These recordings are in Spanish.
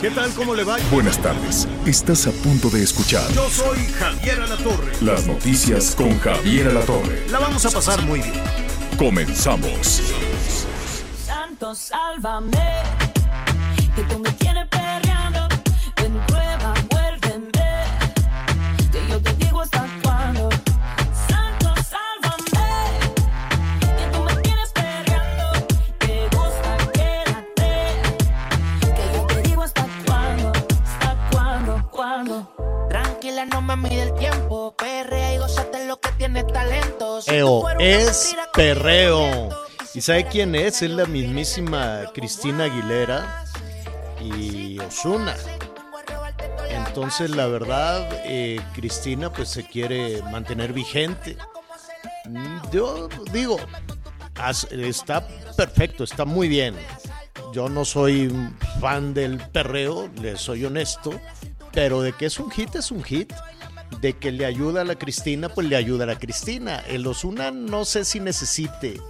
¿Qué tal? ¿Cómo le va? Buenas tardes. Estás a punto de escuchar Yo soy Javier Alatorre. las noticias con Javier Alatorre. La vamos a pasar muy bien. Comenzamos. Santo, sálvame, que tú me no me mide el tiempo. Perrea y gozate lo que tiene talento. Si Eo es perreo. ¿Y sabe quién es? Es la mismísima Cristina Aguilera y Osuna. Entonces, la verdad, eh, Cristina pues se quiere mantener vigente. Mm, Yo digo, está perfecto, está muy bien. Yo no soy fan del perreo, le soy honesto, pero de que es un hit, es un hit. De que le ayuda a la Cristina, pues le ayuda a la Cristina. El Osuna no sé si necesite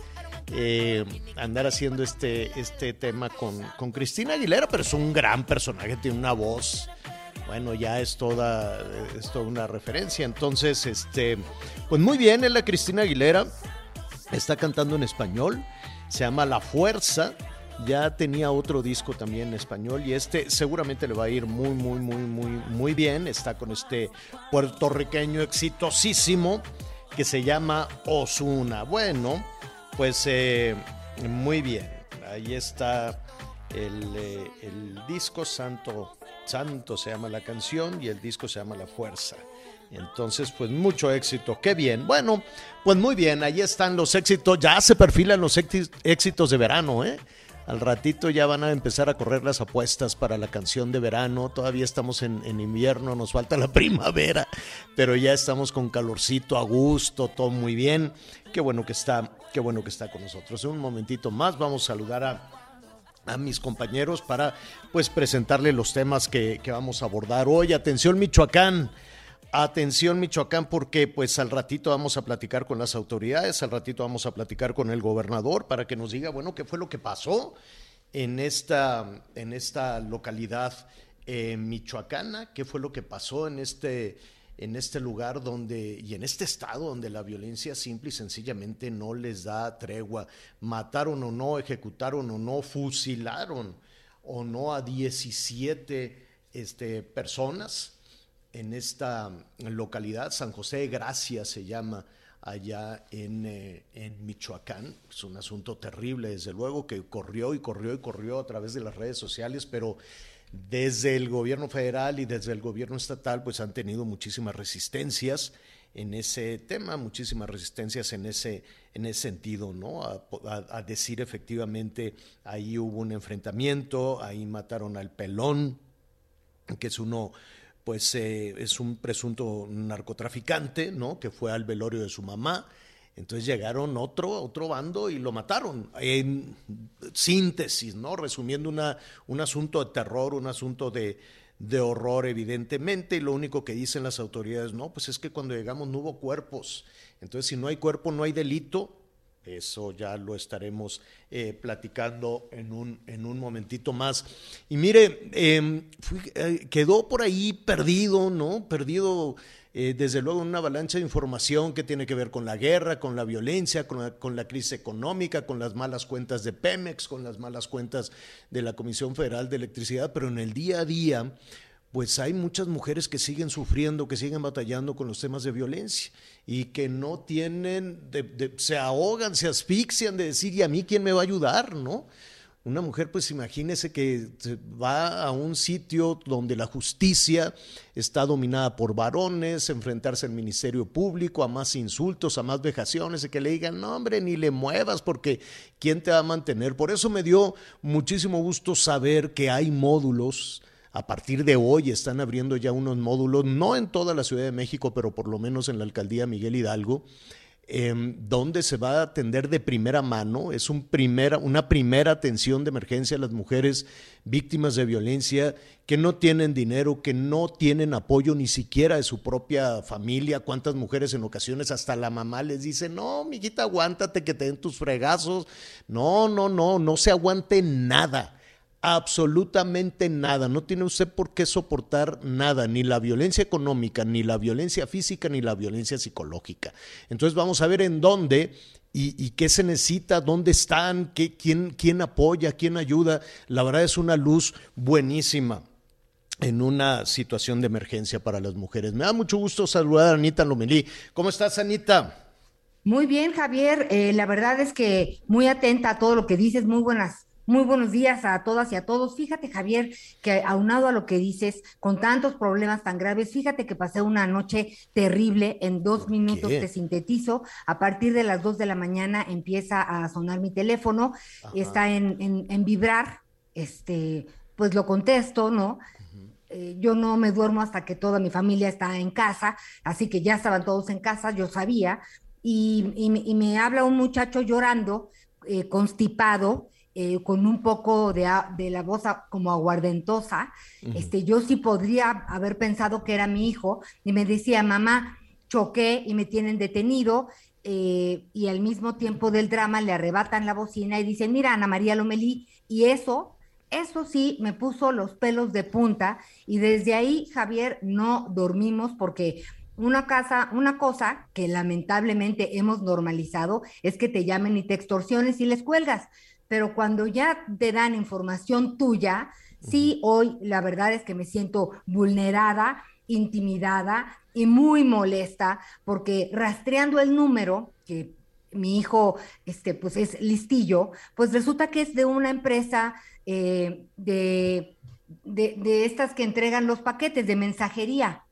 eh, andar haciendo este, este tema con, con Cristina Aguilera, pero es un gran personaje, tiene una voz bueno, ya es toda, es toda una referencia. Entonces, este, pues muy bien, es la Cristina Aguilera, está cantando en español, se llama La Fuerza, ya tenía otro disco también en español y este seguramente le va a ir muy, muy, muy, muy, muy bien. Está con este puertorriqueño exitosísimo que se llama Osuna. Bueno, pues eh, muy bien, ahí está el, eh, el disco Santo, Santo se llama la canción y el disco se llama La Fuerza. Entonces, pues mucho éxito, qué bien. Bueno, pues muy bien, ahí están los éxitos, ya se perfilan los éxi- éxitos de verano, ¿eh? Al ratito ya van a empezar a correr las apuestas para la canción de verano. Todavía estamos en, en invierno, nos falta la primavera, pero ya estamos con calorcito, a gusto, todo muy bien. Qué bueno que está, qué bueno que está con nosotros. En un momentito más vamos a saludar a, a mis compañeros para pues presentarle los temas que, que vamos a abordar hoy. Atención Michoacán. Atención Michoacán porque pues al ratito vamos a platicar con las autoridades, al ratito vamos a platicar con el gobernador para que nos diga, bueno, qué fue lo que pasó en esta, en esta localidad eh, michoacana, qué fue lo que pasó en este, en este lugar donde, y en este estado donde la violencia simple y sencillamente no les da tregua. Mataron o no, ejecutaron o no, fusilaron o no a 17 este, personas en esta localidad, San José de Gracia se llama allá en, eh, en Michoacán. Es un asunto terrible, desde luego, que corrió y corrió y corrió a través de las redes sociales, pero desde el gobierno federal y desde el gobierno estatal, pues han tenido muchísimas resistencias en ese tema, muchísimas resistencias en ese, en ese sentido, ¿no? A, decir efectivamente, ahí hubo un enfrentamiento, ahí mataron al pelón, que es uno, pues eh, es un presunto narcotraficante, ¿no? Que fue al velorio de su mamá. Entonces llegaron otro, otro bando y lo mataron. En síntesis, ¿no? Resumiendo un asunto de terror, un asunto de, de horror, evidentemente, y lo único que dicen las autoridades, no, pues es que cuando llegamos no hubo cuerpos. Entonces, si no hay cuerpo, no hay delito. Eso ya lo estaremos eh, platicando en un, en un momentito más. Y mire, fui- eh, quedó por ahí perdido, ¿no? Perdido, eh, desde luego, en una avalancha de información que tiene que ver con la guerra, con la violencia, con la, con la crisis económica, con las malas cuentas de Pemex, con las malas cuentas de la Comisión Federal de Electricidad, pero en el día a día pues hay muchas mujeres que siguen sufriendo, que siguen batallando con los temas de violencia y que no tienen, se ahogan, se asfixian de decir, ¿y a mí quién me va a ayudar? ¿No? una mujer, pues imagínese que va a un sitio donde la justicia está dominada por varones, enfrentarse al Ministerio Público, a más insultos, a más vejaciones, y que le digan, no hombre, ni le muevas porque ¿quién te va a mantener? Por eso me dio muchísimo gusto saber que hay módulos. A partir de hoy están abriendo ya unos módulos, no en toda la Ciudad de México, pero por lo menos en la alcaldía Miguel Hidalgo, Em, donde se va a atender de primera mano, es un primera, una primera atención de emergencia a las mujeres víctimas de violencia que no tienen dinero, que no tienen apoyo ni siquiera de su propia familia. ¿Cuántas mujeres en ocasiones hasta la mamá les dice, no, mijita, aguántate que te den tus fregazos? No, no, no, no se aguante nada absolutamente nada. No tiene usted por qué soportar nada, ni la violencia económica, ni la violencia física, ni la violencia psicológica. Entonces vamos a ver en dónde y, qué se necesita, dónde están, qué, quién, quién apoya, quién ayuda. La verdad es una luz buenísima en una situación de emergencia para las mujeres. Me da mucho gusto saludar a Anita Lomelí. ¿Cómo estás, Anita? Muy bien, Javier. Eh, la verdad es que muy atenta a todo lo que dices. Muy buenas muy buenos días a todas y a todos. Fíjate, Javier, que aunado a lo que dices, con tantos problemas tan graves, fíjate que pasé una noche terrible. En dos minutos te sintetizo. A partir de las dos de la mañana empieza a sonar mi teléfono, está en, en, vibrar. Este, pues lo contesto, ¿no? Eh, yo no me duermo hasta que toda mi familia está en casa, así que ya estaban todos en casa, yo sabía, y, y, me habla un muchacho llorando, eh, constipado, eh, con un poco de, de, la voz como aguardentosa, este, yo sí podría haber pensado que era mi hijo y me decía, mamá, choqué y me tienen detenido. Eh, y al mismo tiempo del drama le arrebatan la bocina y dicen, mira, Ana María Lomelí, y eso, eso sí me puso los pelos de punta y desde ahí, Javier, no dormimos porque una casa, una cosa que lamentablemente hemos normalizado es que te llamen y te extorsiones y les cuelgas pero cuando ya te dan información tuya, sí, hoy la verdad es que me siento vulnerada, intimidada y muy molesta, porque rastreando el número, que mi hijo, este, pues es listillo, pues resulta que es de una empresa eh, de, de estas que entregan los paquetes de mensajería.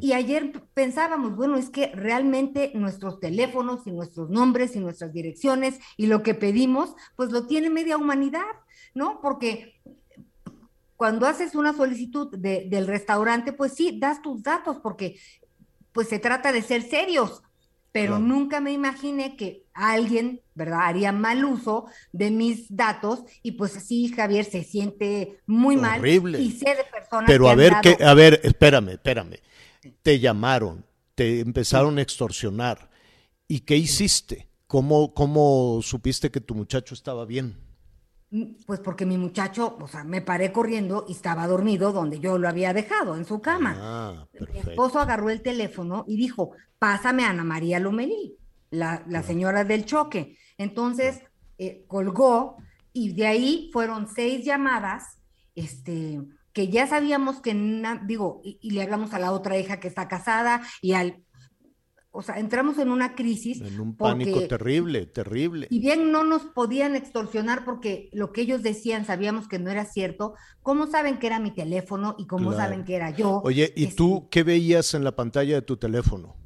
Y ayer pensábamos, bueno, es que realmente nuestros teléfonos y nuestros nombres y nuestras direcciones y lo que pedimos, pues lo tiene media humanidad, ¿no? Porque cuando haces una solicitud del restaurante, pues sí, das tus datos porque pues se trata de ser serios, pero nunca me imaginé que alguien, ¿verdad?, haría mal uso de mis datos y pues sí, Javier se siente muy Horrible. mal y sé de personas Pero a ver, que, a ver, espérame, espérame te llamaron, te empezaron a extorsionar. ¿Y qué hiciste? ¿Cómo, ¿Cómo supiste que tu muchacho estaba bien? Pues porque mi muchacho, o sea, me paré corriendo y estaba dormido donde yo lo había dejado, en su cama. Ah, mi esposo agarró el teléfono y dijo, pásame a Ana María Lomelí, la, la señora del choque. Entonces, eh, colgó y de ahí fueron seis llamadas, este, que ya sabíamos que, digo, y, le hablamos a la otra hija que está casada y al, o sea, entramos en una crisis. En un pánico terrible, terrible. Y bien no nos podían extorsionar porque lo que ellos decían sabíamos que no era cierto. ¿Cómo saben que era mi teléfono y cómo saben que era yo? Oye, ¿y tú este qué veías en la pantalla de tu teléfono?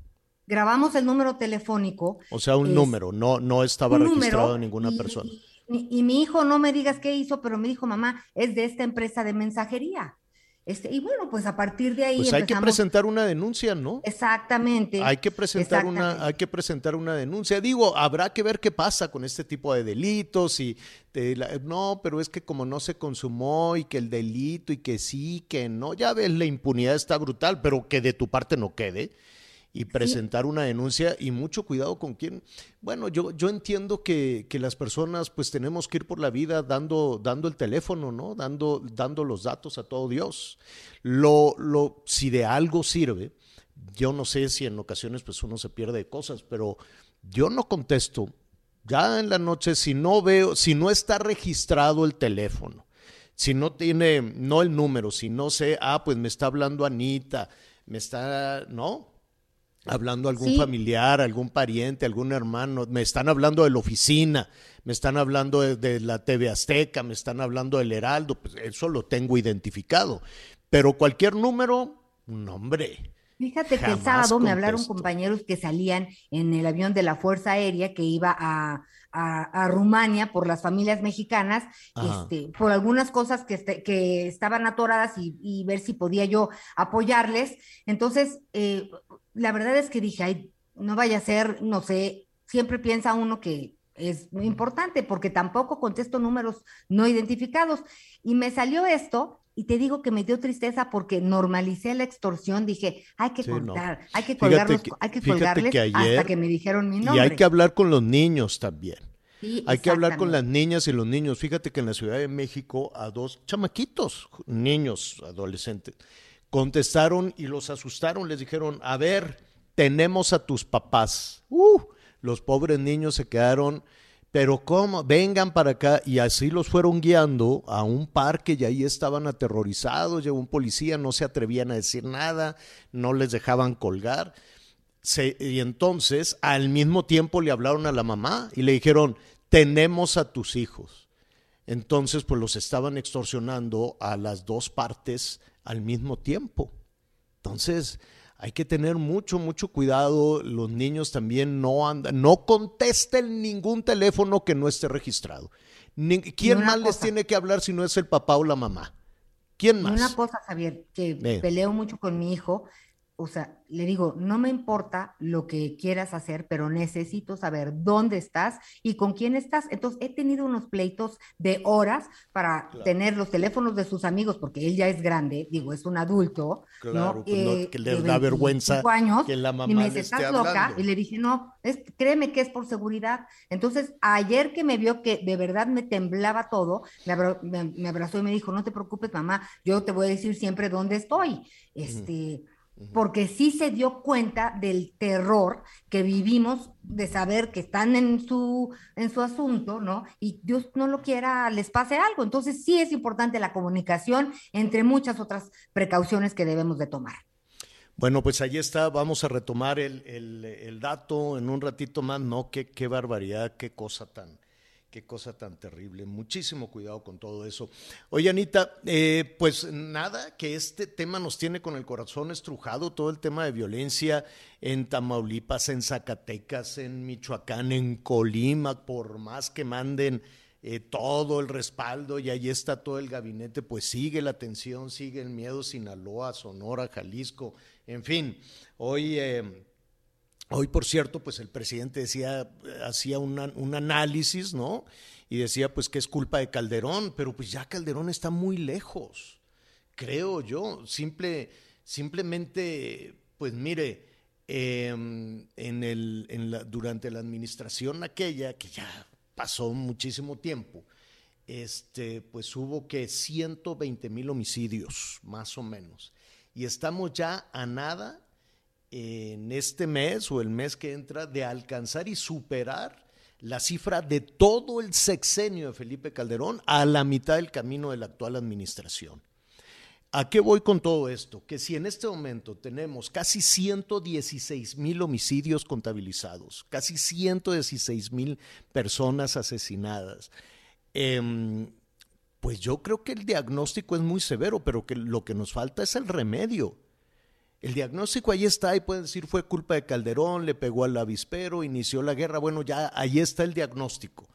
Grabamos el número telefónico. O sea, un número, no, no estaba registrado ninguna persona. Y, mi hijo, no me digas qué hizo, pero me dijo, mamá, es de esta empresa de mensajería. Este, y bueno, pues a partir de ahí. Pues hay que presentar una denuncia, ¿no? Exactamente. Hay que presentar una, hay que presentar una denuncia. Digo, habrá que ver qué pasa con este tipo de delitos y no, pero es que como no se consumó y que el delito y que sí, que no, ya ves, la impunidad está brutal, pero que de tu parte no quede y presentar una denuncia y mucho cuidado con quién. Bueno, yo, yo entiendo que, las personas pues tenemos que ir por la vida dando, dando el teléfono, ¿no? Dando, dando los datos a todo Dios. Lo, lo, si de algo sirve, yo no sé si en ocasiones pues uno se pierde de cosas, pero yo no contesto. Ya en la noche, si no veo, si no está registrado el teléfono, si no tiene, no el número, si no sé, ah, pues me está hablando Anita, me está, no, hablando a algún Sí. familiar, algún pariente, algún hermano, me están hablando de la oficina, me están hablando de, de la TV Azteca, me están hablando del Heraldo, pues eso lo tengo identificado. Pero cualquier número, no hombre. Fíjate que el sábado me hablaron compañeros que salían en el avión de la Fuerza Aérea que iba a, a- a Rumania por las familias mexicanas, este, por algunas cosas que, este- que estaban atoradas y, y ver si podía yo apoyarles. Entonces, eh, la verdad es que dije, ay, no vaya a ser, no sé, siempre piensa uno que es muy importante porque tampoco contesto números no identificados. Y me salió esto. Y te digo que me dio tristeza porque normalicé la extorsión. Dije, hay que Sí, no. contar, hay que colgarlos, que- hay que colgarles que hasta ayer- que me dijeron mi Y nombre. hay que hablar con los niños también. Sí, Hay que hablar con las niñas y los niños. Fíjate que en la Ciudad de México a dos chamaquitos, niños, adolescentes, contestaron y los asustaron. Les dijeron, a ver, tenemos a tus papás. Uh, los pobres niños se quedaron, pero ¿cómo? Vengan para acá. Y así los fueron guiando a un parque y ahí estaban aterrorizados. Llegó un policía, no se atrevían a decir nada, no les dejaban colgar. Y entonces al mismo tiempo le hablaron a la mamá y le dijeron, tenemos a tus hijos. Entonces pues los estaban extorsionando a las dos partes al mismo tiempo. Entonces hay que tener mucho, mucho cuidado. Los niños también no andan, no contesten ningún teléfono que no esté registrado. Ni- ¿Quién más les tiene que hablar si no es el papá o la mamá? ¿Quién más? una cosa, Javier, que Eh. peleo mucho con mi hijo, o sea, le digo, no me importa lo que quieras hacer, pero necesito saber dónde estás y con quién estás. Entonces, he tenido unos pleitos de horas para tener los teléfonos de sus amigos, porque él ya es grande, digo, es un adulto, Claro, ¿no? pues, no, Eh, que de da vergüenza 25 años, que la y me le dice, esté ¿estás loca? hablando. Y le dije, no, es, créeme que es por seguridad. Entonces, ayer que me vio que de verdad me temblaba todo, me, abra- me- me abrazó y me dijo, no te preocupes, mamá, yo te voy a decir siempre dónde estoy. Este, porque sí se dio cuenta del terror que vivimos de saber que están en su, en su asunto, ¿no? Y Dios no lo quiera, les pase algo. Entonces sí es importante la comunicación, entre muchas otras precauciones que debemos de tomar. Bueno, pues ahí está, vamos a retomar el, el- el dato en un ratito más, no, qué, qué barbaridad, qué cosa tan, qué cosa tan terrible. Muchísimo cuidado con todo eso. Oye, Anita, eh, pues nada, que este tema nos tiene con el corazón estrujado, todo el tema de violencia en Tamaulipas, en Zacatecas, en Michoacán, en Colima, por más que manden eh, todo el respaldo y ahí está todo el gabinete, pues sigue la tensión, sigue el miedo, Sinaloa, Sonora, Jalisco, en fin, hoy... eh, Hoy, por cierto, pues el presidente decía, hacía una- un análisis, ¿no? Y decía, pues que es culpa de Calderón, pero pues ya Calderón está muy lejos, creo yo. Simple, simplemente, pues mire, eh, en el, en la, durante la administración aquella, que ya pasó muchísimo tiempo, este, pues hubo que 120 mil homicidios, más o menos. Y estamos ya a nada en este mes o el mes que entra de alcanzar y superar la cifra de todo el sexenio de Felipe Calderón a la mitad del camino de la actual administración. ¿A qué voy con todo esto? Que si en este momento tenemos casi 116 mil homicidios contabilizados, casi 116 mil personas asesinadas, em, pues yo creo que el diagnóstico es muy severo, pero que lo que nos falta es el remedio. El diagnóstico ahí está y pueden decir fue culpa de Calderón, le pegó al avispero, inició la guerra. Bueno, ya ahí está el diagnóstico.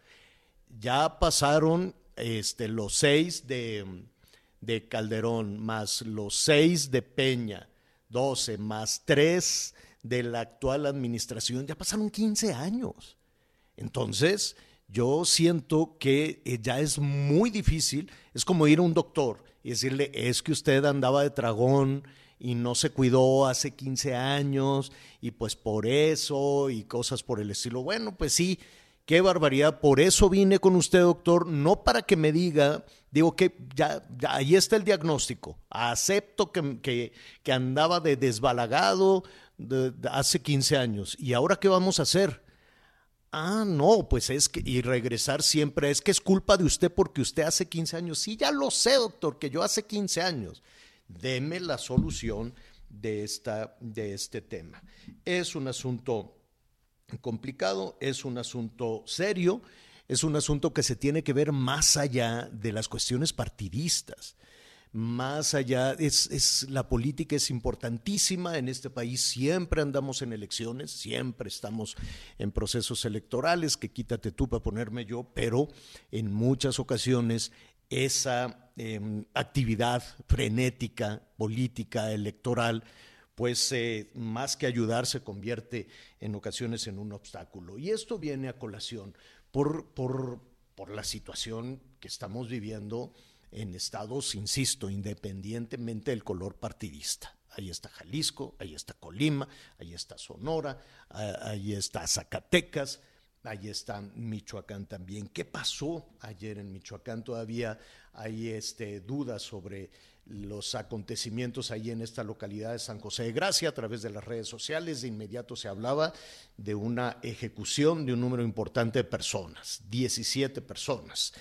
Ya pasaron este, los seis de, de Calderón, más los seis de Peña, 12, más tres de la actual administración. Ya pasaron 15 años. Entonces, yo siento que eh, ya es muy difícil, es como ir a un doctor y decirle, es que usted andaba de tragón y no se cuidó hace 15 años y pues por eso y cosas por el estilo. Bueno, pues sí, qué barbaridad, por eso vine con usted, doctor, no para que me diga, digo que ya, ya ahí está el diagnóstico, acepto que, que, andaba de desbalagado de, de hace 15 años y ahora qué vamos a hacer. Ah, no, pues es que, y regresar siempre, es que es culpa de usted porque usted hace 15 años. Sí, ya lo sé, doctor, que yo hace 15 años. Deme la solución de, esta, de este tema. Es un asunto complicado, es un asunto serio, es un asunto que se tiene que ver más allá de las cuestiones partidistas más allá, es, la política es importantísima en este país, siempre andamos en elecciones, siempre estamos en procesos electorales, que quítate tú para ponerme yo, pero en muchas ocasiones esa em, actividad frenética, política, electoral, pues eh, más que ayudar se convierte en ocasiones en un obstáculo. Y esto viene a colación por, por, por la situación que estamos viviendo en estados, insisto, independientemente del color partidista. Ahí está Jalisco, ahí está Colima, ahí está Sonora, ahí está Zacatecas, ahí está Michoacán también. ¿Qué pasó ayer en Michoacán? Todavía hay este, dudas sobre los acontecimientos ahí en esta localidad de San José de Gracia a través de las redes sociales. De inmediato se hablaba de una ejecución de un número importante de personas, 17 personas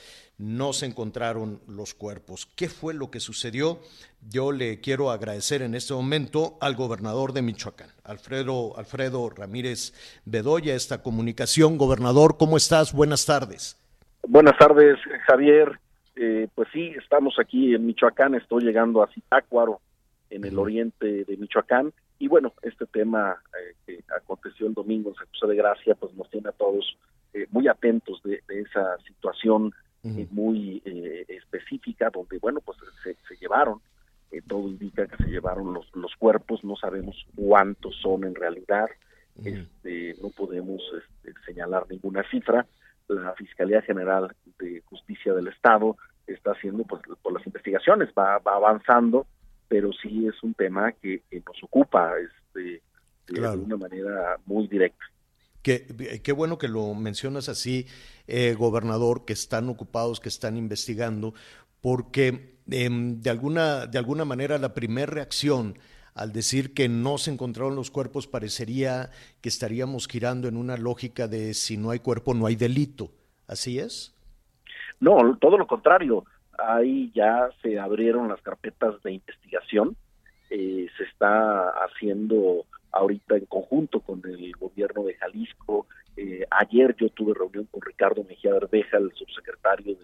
no se encontraron los cuerpos. ¿Qué fue lo que sucedió? Yo le quiero agradecer en este momento al gobernador de Michoacán, Alfredo, Alfredo Ramírez Bedoya, esta comunicación. Gobernador, ¿cómo estás? Buenas tardes. Buenas tardes, Javier. Eh, pues sí, estamos aquí en Michoacán, estoy llegando a Zitácuaro, en el oriente de Michoacán, y bueno, este tema eh, que aconteció el domingo en San José de Gracia, pues nos tiene a todos eh, muy atentos de esa situación eh, muy eh, específica donde bueno pues se, llevaron eh, todo indica que se llevaron los, los cuerpos no sabemos cuántos son en realidad este, no podemos este, señalar ninguna cifra. La fiscalía general de justicia del estado está haciendo pues por las investigaciones va, va avanzando pero sí es un tema que, nos ocupa este de una manera muy directa. Qué, bueno que lo mencionas así, eh, gobernador, que están ocupados, que están investigando, porque em, de, alguna, de alguna manera la primera reacción al decir que no se encontraron los cuerpos parecería que estaríamos girando en una lógica de si no hay cuerpo no hay delito. ¿Así es? No, todo lo contrario. Ahí ya se abrieron las carpetas de investigación, eh, se está haciendo ahorita en conjunto con el gobierno de Jalisco. Eh, ayer yo tuve reunión con Ricardo Mejía Verdeja, el subsecretario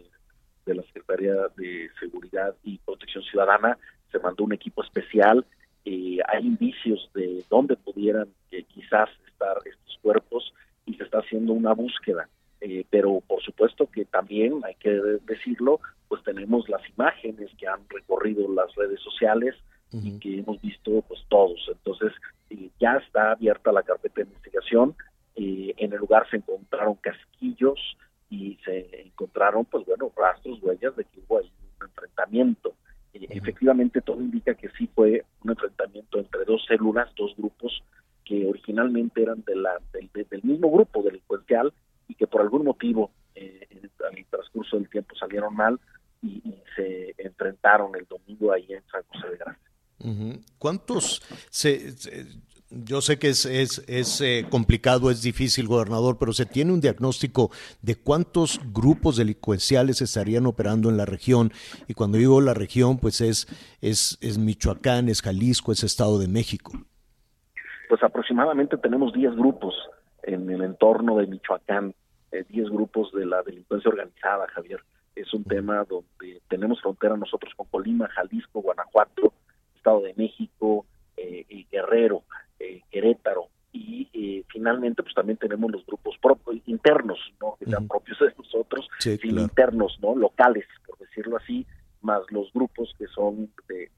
de, la Secretaría de Seguridad y Protección Ciudadana. Se mandó un equipo especial. Eh, hay indicios de dónde pudieran eh, quizás estar estos cuerpos y se está haciendo una búsqueda. pero por supuesto que también hay que decirlo, pues tenemos las imágenes que han recorrido las redes sociales, y que hemos visto pues todos. Entonces eh, ya está abierta la carpeta de investigación. Eh, en el lugar se encontraron casquillos y se encontraron pues bueno rastros, huellas de que hubo ahí un enfrentamiento. Eh, efectivamente todo indica que sí fue un enfrentamiento entre dos células, dos grupos que originalmente eran de la, del, del mismo grupo delincuencial y que por algún motivo en el transcurso del tiempo salieron mal y, y, se enfrentaron el domingo ahí en San José de Gracia. ¿Cuántos se, yo sé que es, es, eh, complicado, es difícil, gobernador, pero se tiene un diagnóstico de cuántos grupos delincuenciales estarían operando en la región. Y cuando digo la región, pues es, es, es Michoacán, es Jalisco, es Estado de México. Pues aproximadamente tenemos 10 grupos en el entorno de Michoacán, 10 eh, grupos de la delincuencia organizada, Javier. Es un tema donde tenemos frontera nosotros con Colima, Jalisco, Guanajuato, Estado de México, eh, Guerrero, eh, Querétaro y eh, finalmente pues también tenemos los grupos propios internos, no que sean propios de nosotros, sino internos, no locales, por decirlo así, más los grupos que son de,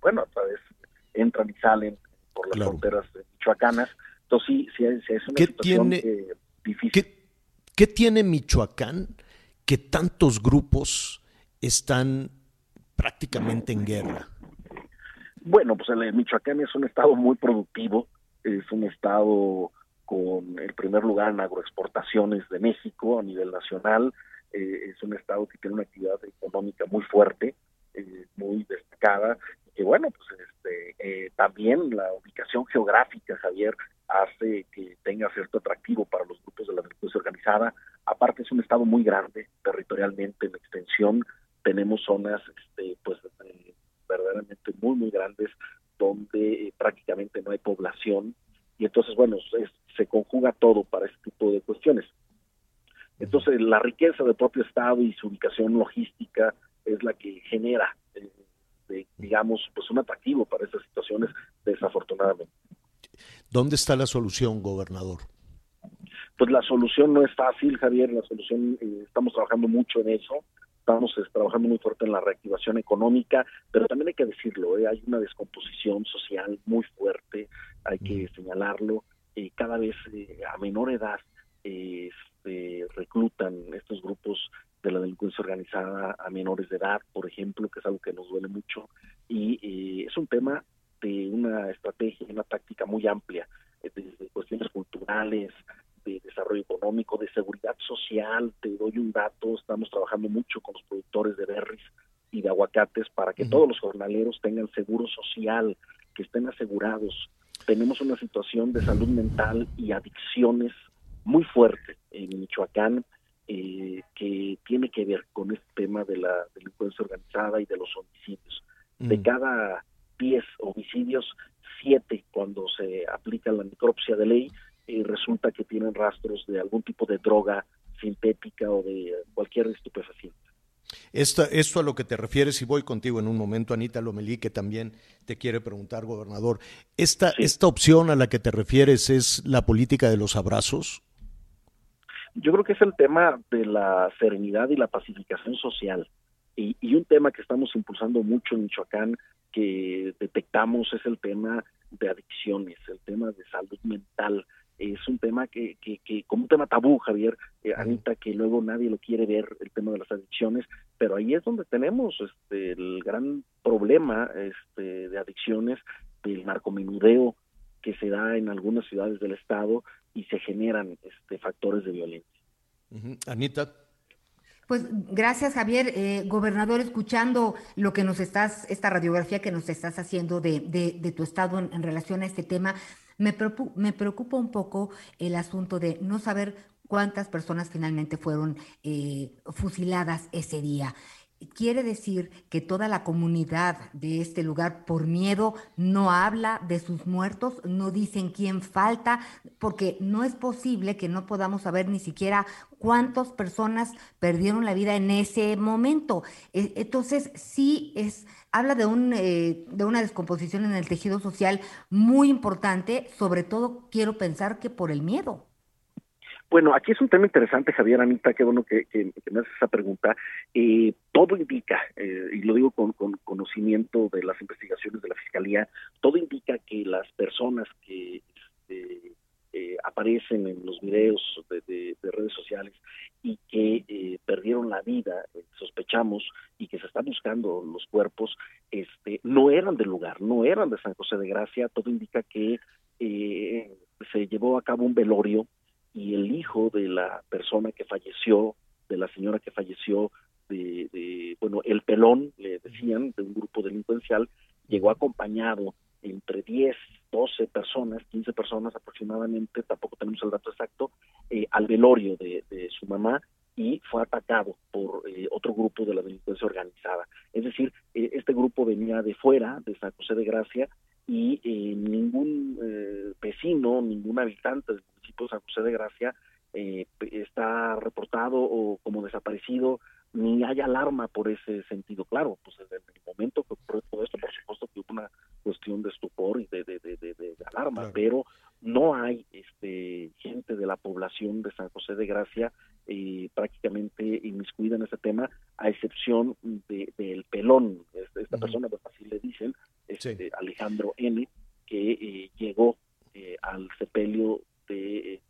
bueno a través entran y salen por las fronteras michoacanas. Entonces sí, sí, es una situación difícil. ¿Qué tiene Michoacán que tantos grupos están prácticamente en guerra? Bueno, pues el Michoacán es un estado muy productivo, es un estado con el primer lugar en agroexportaciones de México a nivel nacional, eh, es un estado que tiene una actividad económica muy fuerte, eh, muy destacada, y que bueno, pues este, eh, también la ubicación geográfica, Javier, hace que tenga cierto atractivo para los grupos de la delincuencia organizada. Aparte es un estado muy grande territorialmente en extensión, tenemos zonas este, pues verdaderamente muy, muy grandes donde prácticamente no hay población y entonces, bueno, se conjuga todo para este tipo de cuestiones. Entonces, la riqueza del propio Estado y su ubicación logística es la que genera, eh, digamos, pues un atractivo para estas situaciones, desafortunadamente. ¿Dónde está la solución, gobernador? Pues la solución no es fácil, Javier, la solución, eh, estamos trabajando mucho en eso, estamos trabajando muy fuerte en la reactivación económica, pero también hay que decirlo, eh, hay una descomposición social muy fuerte, hay que señalarlo, cada vez a menor edad este, reclutan estos grupos de la delincuencia organizada a menores de edad, por ejemplo, que es algo que nos duele mucho, y es un tema de una estrategia, una táctica muy amplia, eh, desde cuestiones culturales, de desarrollo económico, de seguridad social. Te doy un dato, estamos trabajando mucho con los productores de berries y de aguacates para que todos los jornaleros tengan seguro social, que estén asegurados. Tenemos una situación de salud mental y adicciones muy fuerte en Michoacán eh, que tiene que ver con este tema de la delincuencia organizada y de los homicidios. De cada 10 homicidios, 7 cuando se aplica la necropsia de ley, y resulta que tienen rastros de algún tipo de droga sintética o de cualquier estupefaciente. Esto, esto a lo que te refieres, y voy contigo en un momento, Anita Lomelí, que también te quiere preguntar, gobernador. Esta, ¿Esta opción a la que te refieres es la política de los abrazos? Yo creo que es el tema de la serenidad y la pacificación social. Y, y un tema que estamos impulsando mucho en Michoacán que detectamos es el tema de adicciones, el tema de salud mental. Es un tema que, que, que como un tema tabú, Javier, eh, Anita, que luego nadie lo quiere ver, el tema de las adicciones, pero ahí es donde tenemos este, el gran problema este, de adicciones, del narcomenudeo que se da en algunas ciudades del estado y se generan este, factores de violencia. Anita, pues gracias, Javier. Eh, gobernador, escuchando lo que nos estás, esta radiografía que nos estás haciendo de, de, tu estado en, relación a este tema, me, me preocupa un poco el asunto de no saber cuántas personas finalmente fueron eh, fusiladas ese día. Quiere decir que toda la comunidad de este lugar, por miedo, no habla de sus muertos, no dicen quién falta, porque no es posible que no podamos saber ni siquiera cuántas personas perdieron la vida en ese momento. E, entonces, sí es, habla de, un, eh, de una descomposición en el tejido social muy importante, sobre todo quiero pensar que por el miedo. Bueno, aquí es un tema interesante, Javier Anita, qué bueno que, me haces esa pregunta. Eh, todo indica, eh, y lo digo con, conocimiento de las investigaciones de la Fiscalía, todo indica que las personas que eh, aparecen en los videos de, redes sociales y que perdieron la vida, sospechamos, y que se están buscando los cuerpos, este, no eran del lugar, no eran de San José de Gracia, todo indica que se llevó a cabo un velorio y el hijo de la persona que falleció, de la señora que falleció, de, bueno, el pelón, le decían, de un grupo delincuencial, llegó acompañado entre 10, 12 personas, 15 personas aproximadamente, tampoco tenemos el dato exacto, eh, al velorio de, su mamá y fue atacado por eh, otro grupo de la delincuencia organizada. Es decir, eh, este grupo venía de fuera, de San José de Gracia, y ningún vecino, ningún habitante del municipio de San José de Gracia eh, está reportado o como desaparecido, ni hay alarma por ese sentido. Claro, pues desde el momento que ocurrió todo esto, por supuesto que hubo una cuestión de estupor y de, de, de, alarma, pero no hay este gente de la población de San José de Gracia eh, prácticamente inmiscuida en ese tema, a excepción del de, pelón, esta, persona, pues así le dicen, este, Alejandro N., que eh, llegó eh, al sepelio de eh,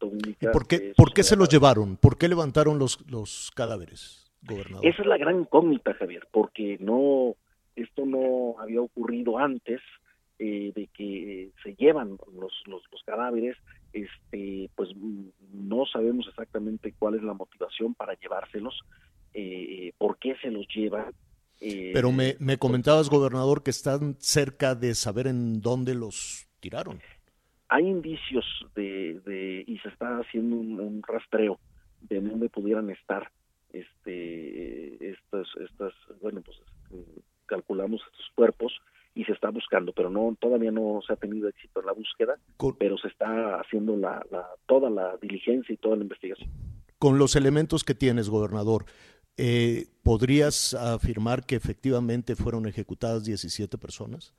¿Por qué, ¿por qué se los llevaron? ¿Por qué levantaron los, los cadáveres, gobernador? Esa es la gran incógnita, Javier, porque no esto no había ocurrido antes de que se llevan los, los, los, cadáveres, este, pues no sabemos exactamente cuál es la motivación para llevárselos, por qué se los llevan, pero me, me, comentabas, gobernador, que están cerca de saber en dónde los tiraron. Hay indicios de, y se está haciendo un, rastreo de dónde pudieran estar este estas estas bueno pues calculamos estos cuerpos y se está buscando pero no todavía no se ha tenido éxito en la búsqueda, pero se está haciendo la, toda la diligencia y toda la investigación. Con los elementos que tienes, gobernador, eh, ¿podrías afirmar que efectivamente fueron ejecutadas 17 personas?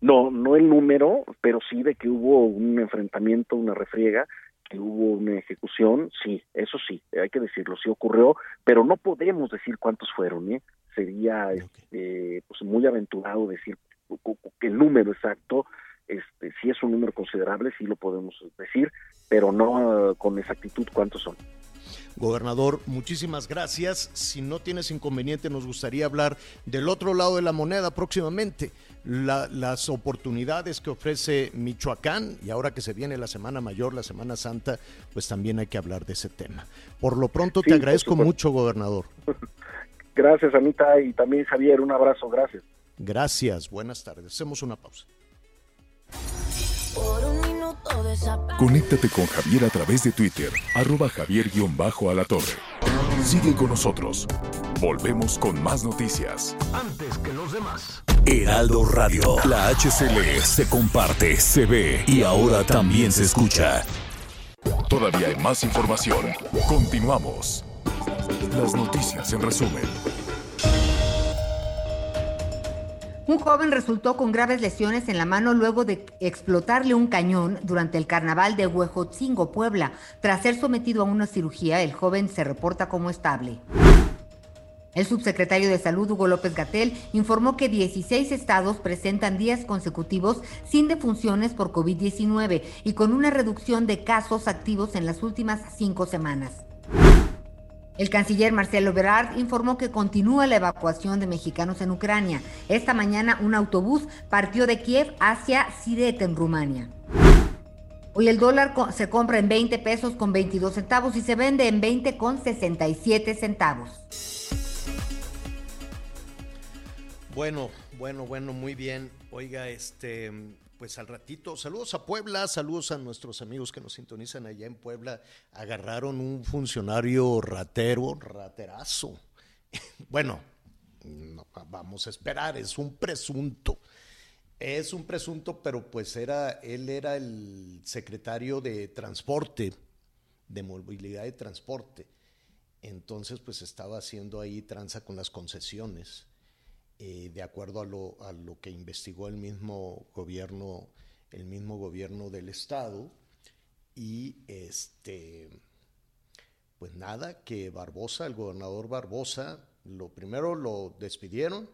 No, no el número, pero sí de que hubo un enfrentamiento, una refriega, que hubo una ejecución, sí, eso sí, hay que decirlo, sí ocurrió, pero no podemos decir cuántos fueron, ¿eh? Sería este, pues muy aventurado decir el número exacto, este, si es un número considerable, sí lo podemos decir, pero no uh, con exactitud cuántos son. Gobernador, muchísimas gracias. Si no tienes inconveniente, nos gustaría hablar del otro lado de la moneda próximamente, las oportunidades que ofrece Michoacán y ahora que se viene la Semana Mayor, la Semana Santa, pues también hay que hablar de ese tema. Por lo pronto te agradezco mucho, gobernador. Gracias, Anita, y también Javier, un abrazo, gracias. Gracias, buenas tardes. Hacemos una pausa. Conéctate con Javier a través de Twitter, arroba javier-alatorre. Sigue con nosotros. Volvemos con más noticias. Antes que los demás. Heraldo Radio, la HCL se comparte, se ve y ahora también se escucha. Todavía hay más información. Continuamos. Las noticias en resumen. Un joven resultó con graves lesiones en la mano luego de explotarle un cañón durante el carnaval de Huejotzingo, Puebla. Tras ser sometido a una cirugía, el joven se reporta como estable. El subsecretario de Salud, Hugo López Gatel, informó que 16 estados presentan días consecutivos sin defunciones por COVID-19 y con una reducción de casos activos en las últimas cinco semanas. El canciller Marcelo Ebrard informó que continúa la evacuación de mexicanos en Ucrania. Esta mañana un autobús partió de Kiev hacia Siret en Rumania. Hoy el dólar se compra en 20 pesos con 22 centavos y se vende en 20 con 67 centavos. Bueno, bueno, bueno, muy bien. Oiga, este, pues al ratito, saludos a Puebla, saludos a nuestros amigos que nos sintonizan allá en Puebla. Agarraron un funcionario ratero, raterazo. bueno, vamos a esperar, es un presunto. Es un presunto, pero pues era, él era el secretario de transporte, de movilidad de transporte. Entonces, pues estaba haciendo ahí tranza con las concesiones eh, de acuerdo a lo, a lo, que investigó el mismo gobierno, el mismo gobierno del estado. Y este, pues nada, que Barbosa, el gobernador Barbosa, lo primero lo despidieron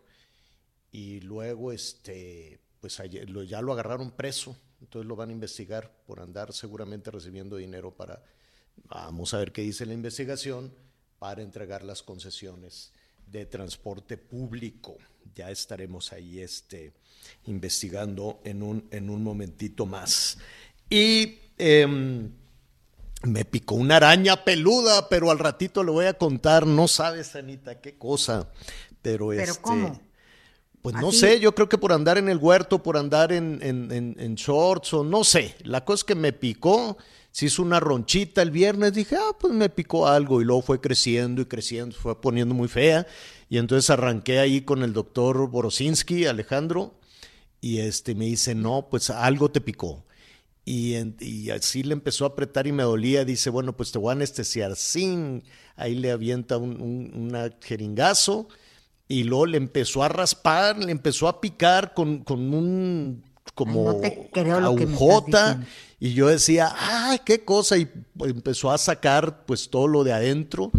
y luego este, pues ya lo agarraron preso, entonces lo van a investigar por andar seguramente recibiendo dinero para, vamos a ver qué dice la investigación, para entregar las concesiones de transporte público. Ya estaremos ahí este, investigando en un, en un momentito más. Y em, me picó una araña peluda, pero al ratito le voy a contar, no sabes, Anita, qué cosa. Pero, ¿Pero este. ¿cómo? Pues no sé, yo creo que por andar en el huerto, por andar en, en, en shorts o no sé. La cosa es que me picó se hizo una ronchita el viernes, dije, ah, pues me picó algo y luego fue creciendo y creciendo, fue poniendo muy fea y entonces arranqué ahí con el doctor Borosinski, Alejandro, y este me dice, no, pues algo te picó. Y, y, así le empezó a apretar y me dolía. Dice, bueno, pues te voy a anestesiar. Sin, ahí le avienta un, un jeringazo y luego le empezó a raspar, le empezó a picar con, con un como agujota. Y yo decía, ay, qué cosa. Y empezó a sacar pues todo lo de adentro.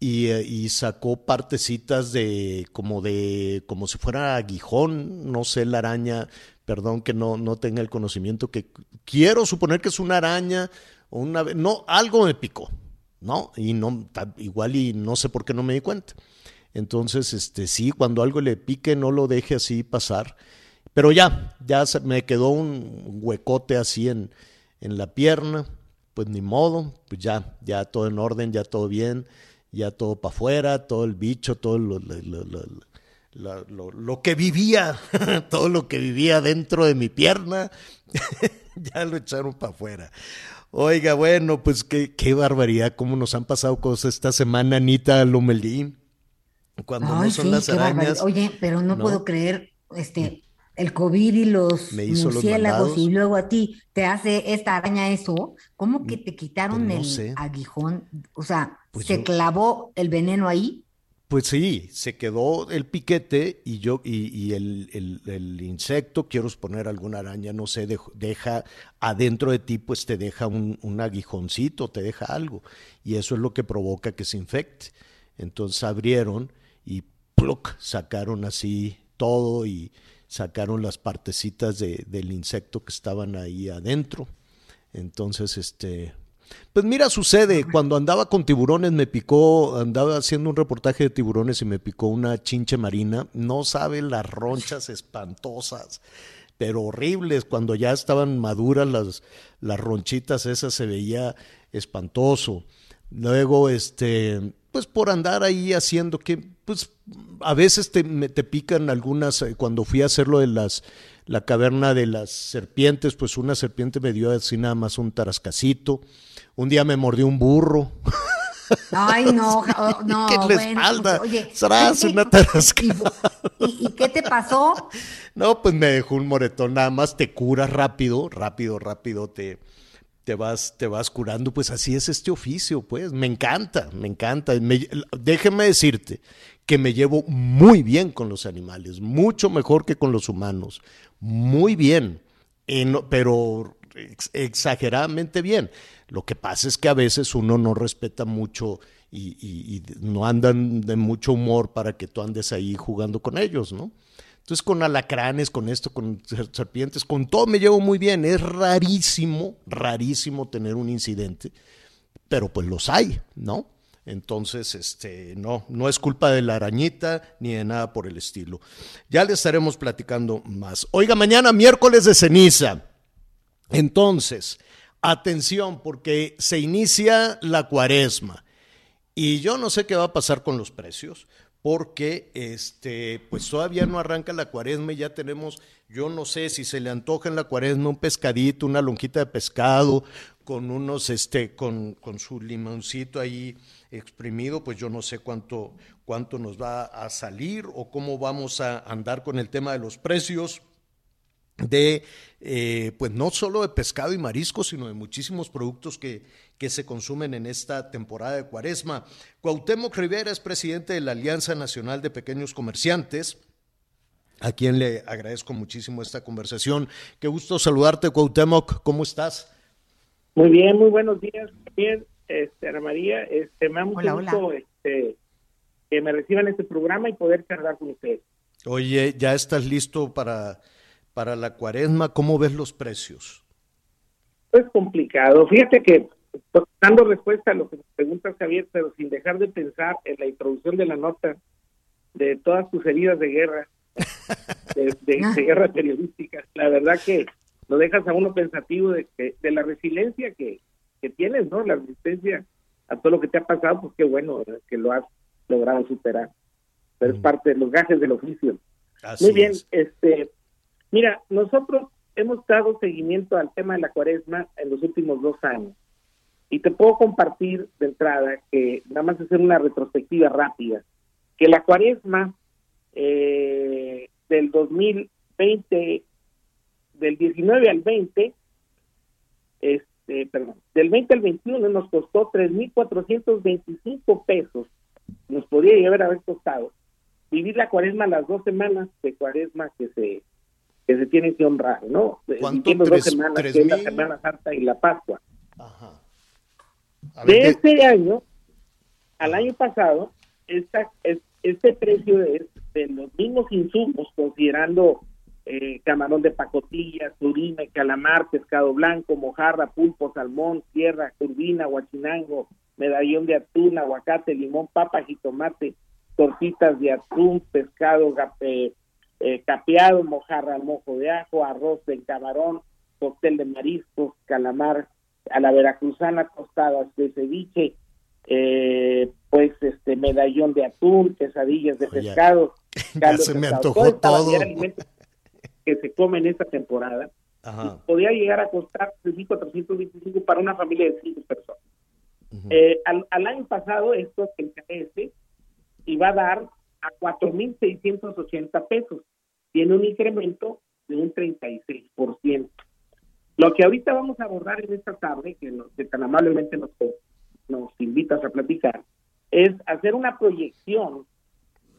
Y, eh, y, sacó partecitas de como de como si fuera aguijón, no sé, la araña, perdón que no, no tenga el conocimiento, que quiero suponer que es una araña o una no, algo me picó, ¿no? Y no, igual y no sé por qué no me di cuenta. Entonces, este, sí, cuando algo le pique, no lo deje así pasar. Pero ya, ya me quedó un huecote así en, en la pierna, pues ni modo, pues ya, ya todo en orden, ya todo bien, ya todo para afuera, todo el bicho, todo lo, lo, que vivía, todo lo que vivía dentro de mi pierna, ya lo echaron para afuera. Oiga, bueno, pues qué, qué barbaridad, cómo nos han pasado cosas esta semana, Anita Lomelín. Cuando no son las arañas. Oye, pero no, puedo creer, este, el COVID y los murciélagos y luego a ti te hace esta araña eso, ¿cómo que te quitaron Pues no el sé. aguijón? O sea, Pues ¿se yo- clavó el veneno ahí? Pues sí, se quedó el piquete y yo y, y el, el- el insecto, quiero suponer alguna araña, no sé, dej- deja adentro de ti, pues te deja un, un aguijoncito, te deja algo. Y eso es lo que provoca que se infecte. Entonces abrieron y ¡pluc! sacaron así todo y sacaron las partecitas de- del insecto que estaban ahí adentro. Entonces, este, pues mira, sucede, cuando andaba con tiburones me picó, andaba haciendo un reportaje de tiburones y me picó una chinche marina, no sabe las ronchas espantosas, pero horribles, cuando ya estaban maduras las, las ronchitas esas se veía espantoso. Luego, este, pues por andar ahí haciendo que, pues a veces te, me- te pican algunas, eh, cuando fui a hacer lo de las, la caverna de las serpientes, pues una serpiente me dio así nada más un tarascacito. Un día me mordió un burro. Ay, no, oh, no, que en la bueno, espalda, pues, oye, ¡zras! ¿y- una y- tarascada. ¿Y, y qué te pasó? No, pues me dejó un moretón, nada más te curas rápido, rápido, rápido, te, te vas, te vas curando, pues así es este oficio, pues, me encanta, me encanta. Me- déjeme decirte que me llevo muy bien con los animales, mucho mejor que con los humanos, muy bien, en- pero ex- exageradamente bien. Lo que pasa es que a veces uno no respeta mucho y, y- y no andan de mucho humor para que tú andes ahí jugando con ellos, ¿no? Entonces con alacranes, con esto, con ser- serpientes, con todo me llevo muy bien. Es rarísimo, rarísimo tener un incidente, pero pues los hay, ¿no? Entonces, este, no, no es culpa de la arañita ni de nada por el estilo. Ya le estaremos platicando más. Oiga, mañana miércoles de ceniza. Entonces, atención, porque se inicia la cuaresma. Y yo no sé qué va a pasar con los precios, porque este, pues todavía no arranca la cuaresma y ya tenemos, yo no sé si se le antoja en la cuaresma un pescadito, una lonjita de pescado, con unos, este, con, con su limoncito ahí exprimido, pues yo no sé cuánto, cuánto nos va a salir o cómo vamos a andar con el tema de los precios de, eh, pues no solo de pescado y marisco, sino de muchísimos productos que, que se consumen en esta temporada de cuaresma. Cuauhtémoc Rivera es presidente de la Alianza Nacional de Pequeños Comerciantes, a quien le agradezco muchísimo esta conversación. Qué gusto saludarte, Cuauhtémoc, ¿cómo estás? Muy bien, muy buenos días. Bien, este, Ana María, este, me da mucho Hola, hola. gusto este, que me reciban este programa y poder charlar con ustedes. Oye, ¿ya estás listo para, para la cuaresma? ¿Cómo ves los precios? Es complicado. Fíjate que dando respuesta a lo que preguntas, Javier, pero sin dejar de pensar en la introducción de la nota de todas tus heridas de guerra, de, de- de guerra periodística, la verdad que lo dejas a uno pensativo de, que, de la resiliencia que, que tienes, ¿no? La resistencia a todo lo que te ha pasado, pues qué bueno ¿verdad? que lo has logrado superar. Pero es parte de los gajes del oficio. Así Muy bien, es. este, mira, nosotros hemos dado seguimiento al tema de la cuaresma en los últimos dos años. Y te puedo compartir de entrada que, nada más hacer una retrospectiva rápida, que la cuaresma eh, del 2020, del 19 al 20, este, perdón, del 20 al 21 nos costó 3.425 pesos, nos podría llegar a haber costado vivir la cuaresma las dos semanas de cuaresma que se que se tienen que honrar, ¿no? ¿Cuánto? Tres- dos semanas, tres que es la mil? Semana Santa y la Pascua. Ajá. A De ver, ¿qué- este año al año pasado, esta, es- este precio es de los mismos insumos, considerando eh, camarón de pacotilla, surime, calamar, pescado blanco, mojarra, pulpo, salmón, sierra, turbina, guachinango, medallón de atún, aguacate, limón, papa, jitomate, tortitas de atún, pescado eh, eh, capeado, mojarra al mojo de ajo, arroz de camarón, cóctel de mariscos, calamar a la veracruzana, tostadas de ceviche, eh, pues este medallón de atún, quesadillas de Oye, pescado, ya se me antojó todo. que se come en esta temporada, Ajá. podría llegar a costar 3.425 para una familia de cinco personas. Ujú. Eh, al, al año pasado esto se encarece y va a dar a 4.680 pesos. Tiene un incremento de un 36%. Lo que ahorita vamos a abordar en esta tarde, que, nos, que tan amablemente nos, nos invitas a platicar, es hacer una proyección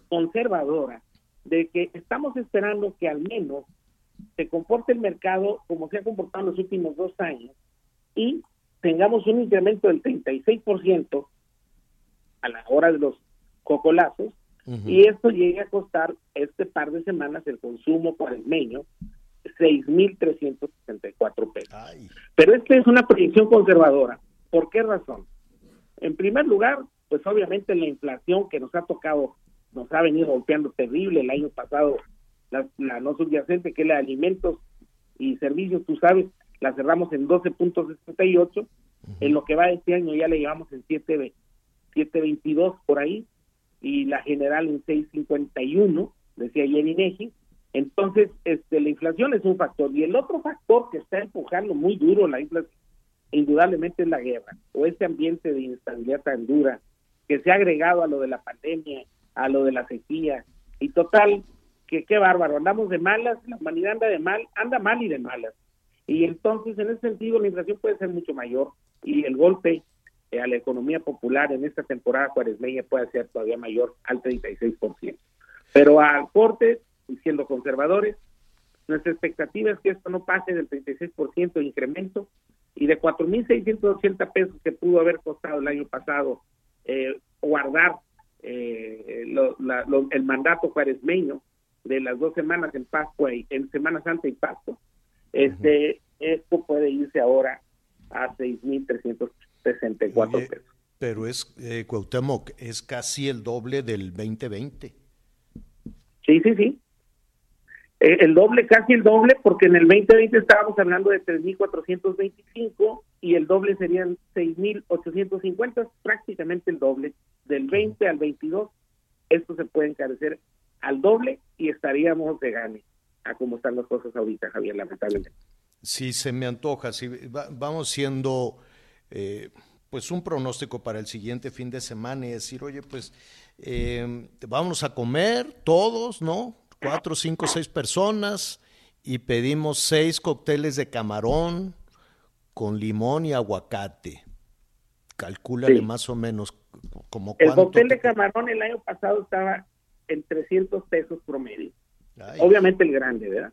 conservadora de que estamos esperando que al menos se comporte el mercado como se ha comportado en los últimos dos años y tengamos un incremento del 36% a la hora de los cocolazos y esto llegue a costar este par de semanas el consumo cuaresmeño 6.364 pesos. Pero esta es una proyección conservadora. ¿Por qué razón? En primer lugar, pues obviamente la inflación que nos ha tocado, nos ha venido golpeando terrible el año pasado, la, no subyacente, que es la de alimentos y servicios, tú sabes, la cerramos en 12.68, en lo que va este año ya le llevamos en 7.22 por ahí, y la general en 6.51, decía ayer Inegi, entonces, este, la inflación es un factor. Y el otro factor que está empujando muy duro la inflación, indudablemente es la guerra, o este ambiente de inestabilidad tan dura que se ha agregado a lo de la pandemia, a lo de la sequía. Y total, que qué bárbaro, andamos de malas, la humanidad anda de mal, anda mal y de malas. Y entonces, en ese sentido, la inflación puede ser mucho mayor y el golpe a la economía popular en esta temporada cuaresmeña puede ser todavía mayor al 36%. Pero al corte y siendo conservadores. Nuestra expectativa es que esto no pase del 36% de incremento y de 4.680 pesos que pudo haber costado el año pasado eh, guardar eh, el mandato cuaresmeño de las dos semanas en Pascua y en Semana Santa y Pascua, este, esto puede irse ahora a 6.364 pesos. Pero es, eh, Cuauhtémoc, es casi el doble del 2020. Sí, sí, sí. Eh, el doble, casi el doble, porque en el 2020 estábamos hablando de 3.425 y el doble serían 6.850, prácticamente el doble. Del 20 al 22, esto se puede encarecer al doble y estaríamos de gane a cómo están las cosas ahorita, Javier, lamentablemente. Sí, se me antoja. Sí, vamos siendo eh, pues un pronóstico para el siguiente fin de semana y decir, oye, pues eh, vamos a comer todos, ¿no? Cuatro, cinco, seis personas y pedimos seis cócteles de camarón con limón y aguacate. Calcúlale más o menos como El cóctel de camarón el año pasado estaba en 300 pesos promedio. Obviamente el grande, ¿verdad?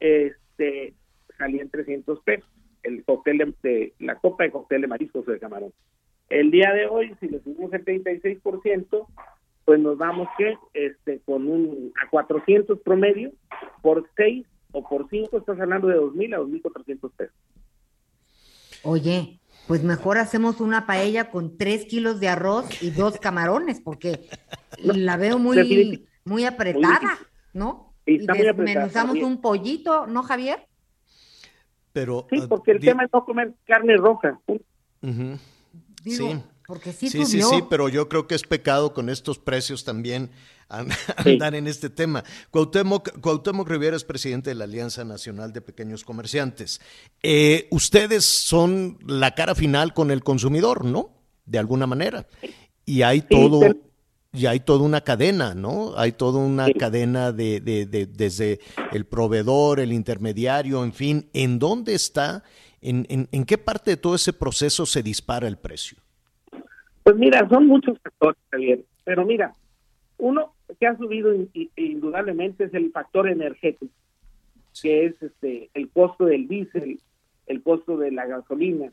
Este salía en 300 pesos el cóctel de, la copa de cóctel de mariscos de camarón. El día de hoy, si le subimos el 36%, pues nos damos que este con un a 400 promedio por 6 o por 5 estás hablando de 2.000 a 2.400 pesos. Oye, pues mejor hacemos una paella con 3 kilos de arroz y dos camarones, porque la veo muy, muy apretada, ¿no? y desmenuzamos un pollito, ¿no, Javier? Pero, sí, porque el tema es no comer carne roja. sí. Porque sí, sí, sí, sí, pero yo creo que es pecado con estos precios también andar en este tema. Cuauhtémoc, Cuauhtémoc, Rivera es presidente de la Alianza Nacional de Pequeños Comerciantes. Eh, ustedes son la cara final con el consumidor, ¿no? De alguna manera. Y hay todo, y hay toda una cadena, ¿no? Hay toda una cadena de, de, de, desde el proveedor, el intermediario, en fin. ¿En dónde está, en, en, en qué parte de todo ese proceso se dispara el precio? Pues mira, son muchos factores, Javier. Pero mira, uno que ha subido indudablemente es el factor energético, que es este el costo del diésel, el costo de la gasolina.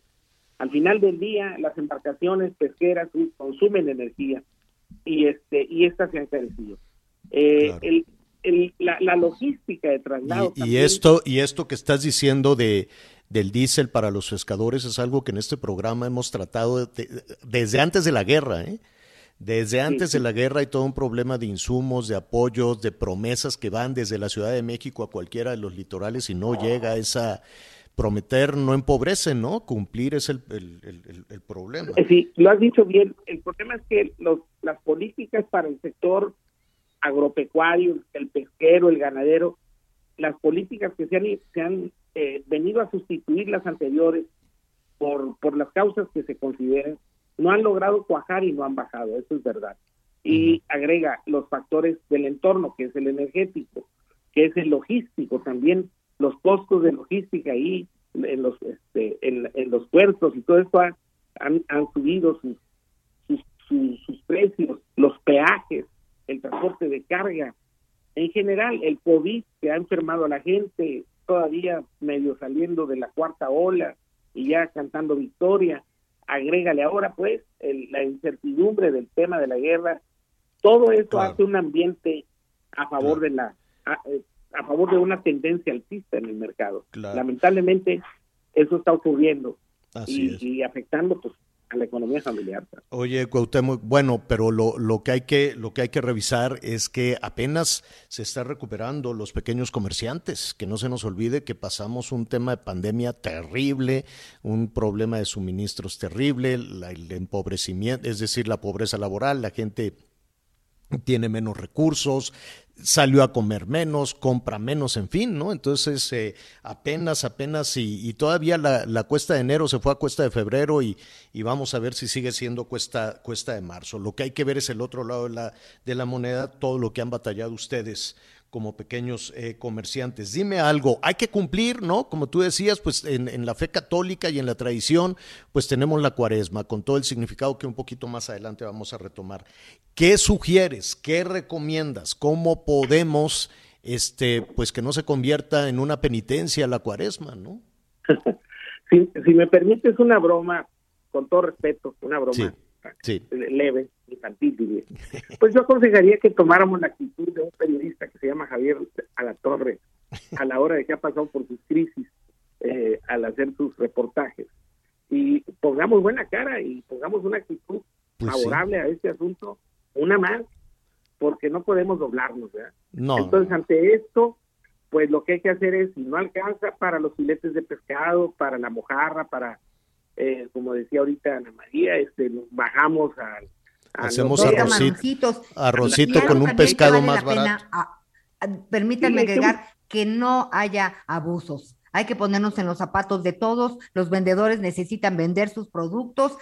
Al final del día, las embarcaciones pesqueras consumen energía y este y estas se han crecido. Eh, el, la, logística de traslado. Y, y esto y esto que estás diciendo de del diésel para los pescadores es algo que en este programa hemos tratado desde antes de la guerra. ¿eh? Desde antes de la guerra hay todo un problema de insumos, de apoyos, de promesas que van desde la Ciudad de México a cualquiera de los litorales y no llega esa... Prometer no empobrece, ¿no? Cumplir es el, el, problema. Sí, lo has dicho bien. El problema es que los, las políticas para el sector agropecuario, el pesquero, el ganadero, las políticas que se han, se han eh, venido a sustituir las anteriores por, por las causas que se consideren, no han logrado cuajar y no han bajado, eso es verdad. Y agrega los factores del entorno, que es el energético. que es el logístico también, los costos de logística ahí en los este, en, los puertos y todo esto han, han subido sus, sus, sus, precios, los peajes, el transporte de carga, en general el COVID que ha enfermado a la gente, todavía medio saliendo de la cuarta ola y ya cantando victoria, agrégale ahora pues la incertidumbre del tema de la guerra, todo eso hace un ambiente a favor de la eh, a, favor de una tendencia alcista en el mercado. Lamentablemente eso está ocurriendo y, afectando pues la economía familiar. Oye, Cuauhtémoc, bueno, pero lo, lo, que hay que, lo que hay que revisar es que apenas se está recuperando los pequeños comerciantes, que no se nos olvide que pasamos un tema de pandemia terrible, un problema de suministros terrible, el empobrecimiento, es decir, la pobreza laboral, la gente tiene menos recursos, salió a comer menos, compra menos, en fin, ¿no? Entonces, eh, apenas, apenas, y, todavía la, cuesta de enero se fue a cuesta de febrero y, y, vamos a ver si sigue siendo cuesta, cuesta de marzo. Lo que hay que ver es el otro lado de la, de la moneda, todo lo que han batallado ustedes como pequeños eh, comerciantes. Dime algo, hay que cumplir, ¿no? Como tú decías, pues en, la fe católica y en la tradición, pues tenemos la cuaresma, con todo el significado que un poquito más adelante vamos a retomar. ¿Qué sugieres? ¿Qué recomiendas? ¿Cómo podemos, este, pues que no se convierta en una penitencia la cuaresma, ¿no? si, si me permites una broma, con todo respeto, una broma leve, infantil, Pues yo aconsejaría que tomáramos la actitud de un periodista que se llama Javier Alatorre a la hora de que ha pasado por sus crisis eh, al hacer sus reportajes. Y pongamos buena cara y pongamos una actitud pues favorable a este asunto, una más, porque no podemos doblarnos, ¿verdad? Entonces, ante esto, pues lo que hay que hacer es, si no alcanza para los filetes de pescado, para la mojarra, para eh, como decía ahorita Ana María, este, nos bajamos al... Hacemos arrocito, arrocito con un pescado más barato. permítanme agregar que no haya abusos. Hay que ponernos en los zapatos de todos. Los vendedores necesitan vender sus productos,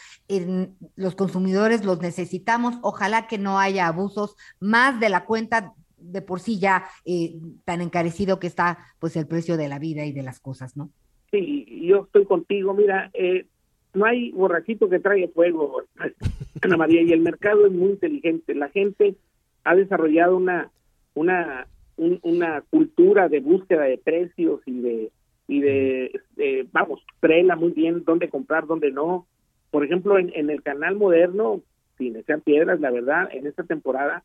los consumidores los necesitamos. Ojalá que no haya abusos más de la cuenta de por sí ya eh, tan encarecido que está pues el precio de la vida y de las cosas, ¿no? Sí, yo estoy contigo. Mira, eh, no hay borrachito que traiga fuego, Ana María, y el mercado es muy inteligente. La gente ha desarrollado una, una, una cultura de búsqueda de precios y de, y de, vamos, prela muy bien dónde comprar, dónde no. Por ejemplo, en, en el canal moderno, sin sean piedras, la verdad, en esta temporada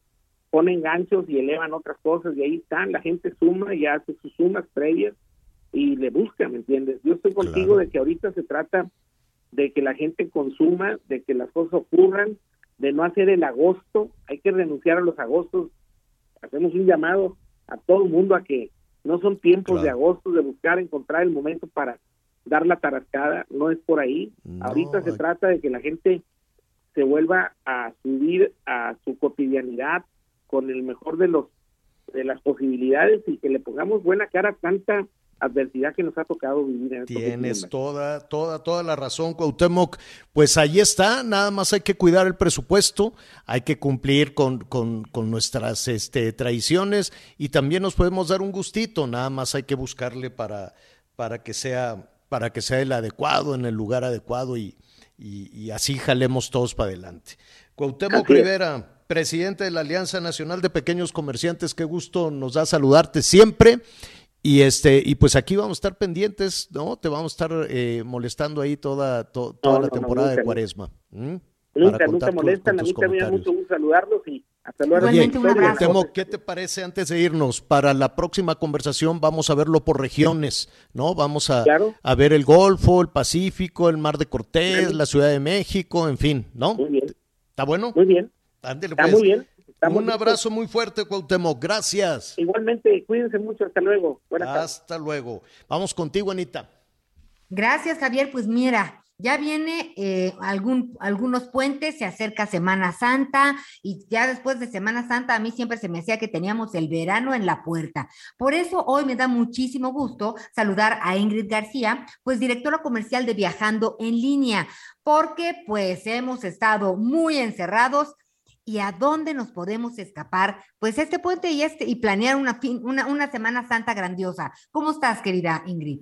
ponen ganchos y elevan otras cosas y ahí están, la gente suma y hace sus sumas previas y le busca, ¿me entiendes? Yo estoy contigo de que ahorita se trata de que la gente consuma, de que las cosas ocurran, de no hacer el agosto, hay que renunciar a los agostos, hacemos un llamado a todo el mundo a que no son tiempos de agosto, de buscar, encontrar el momento para dar la tarascada, no es por ahí, ahorita se trata de que la gente se vuelva a subir a su cotidianidad con el mejor de los de las posibilidades y que le pongamos buena cara a tanta adversidad que nos ha tocado vivir en Tienes toda, toda, toda la razón, Cuauhtémoc. Pues ahí está, nada más hay que cuidar el presupuesto, hay que cumplir con, con, con, nuestras este, tradiciones y también nos podemos dar un gustito, nada más hay que buscarle para, para que sea, para que sea el adecuado, en el lugar adecuado y, y, así jalemos todos para adelante. Cuauhtémoc Rivera, presidente de la Alianza Nacional de Pequeños Comerciantes, qué gusto nos da saludarte siempre y este, y pues aquí vamos a estar pendientes, ¿no? Te vamos a estar eh, molestando ahí toda, toda la temporada de cuaresma. Nunca, nunca molestan, a mí también mucho gusto saludarlos y hasta luego. Temo, ¿qué te parece antes de irnos? Para la próxima conversación vamos a verlo por regiones, ¿no? Vamos a, a ver el Golfo, el Pacífico, el Mar de Cortés, la Ciudad de México, en fin, ¿no? Muy bien. ¿Está bueno? Muy bien. Está pues. muy bien. Un abrazo muy fuerte, Cuauhtémoc. Gracias. Igualmente, cuídense mucho. Hasta luego. Hasta luego. Vamos contigo, Anita. Gracias, Javier. Pues mira, ya viene eh, algún, algunos puentes, se acerca Semana Santa y ya después de Semana Santa a mí siempre se me hacía que teníamos el verano en la puerta. Por eso hoy me da muchísimo gusto saludar a Ingrid García, pues directora comercial de Viajando en línea, porque pues hemos estado muy encerrados y a dónde nos podemos escapar, pues este puente y este y planear una, fin, una, una Semana Santa grandiosa. ¿Cómo estás, querida Ingrid?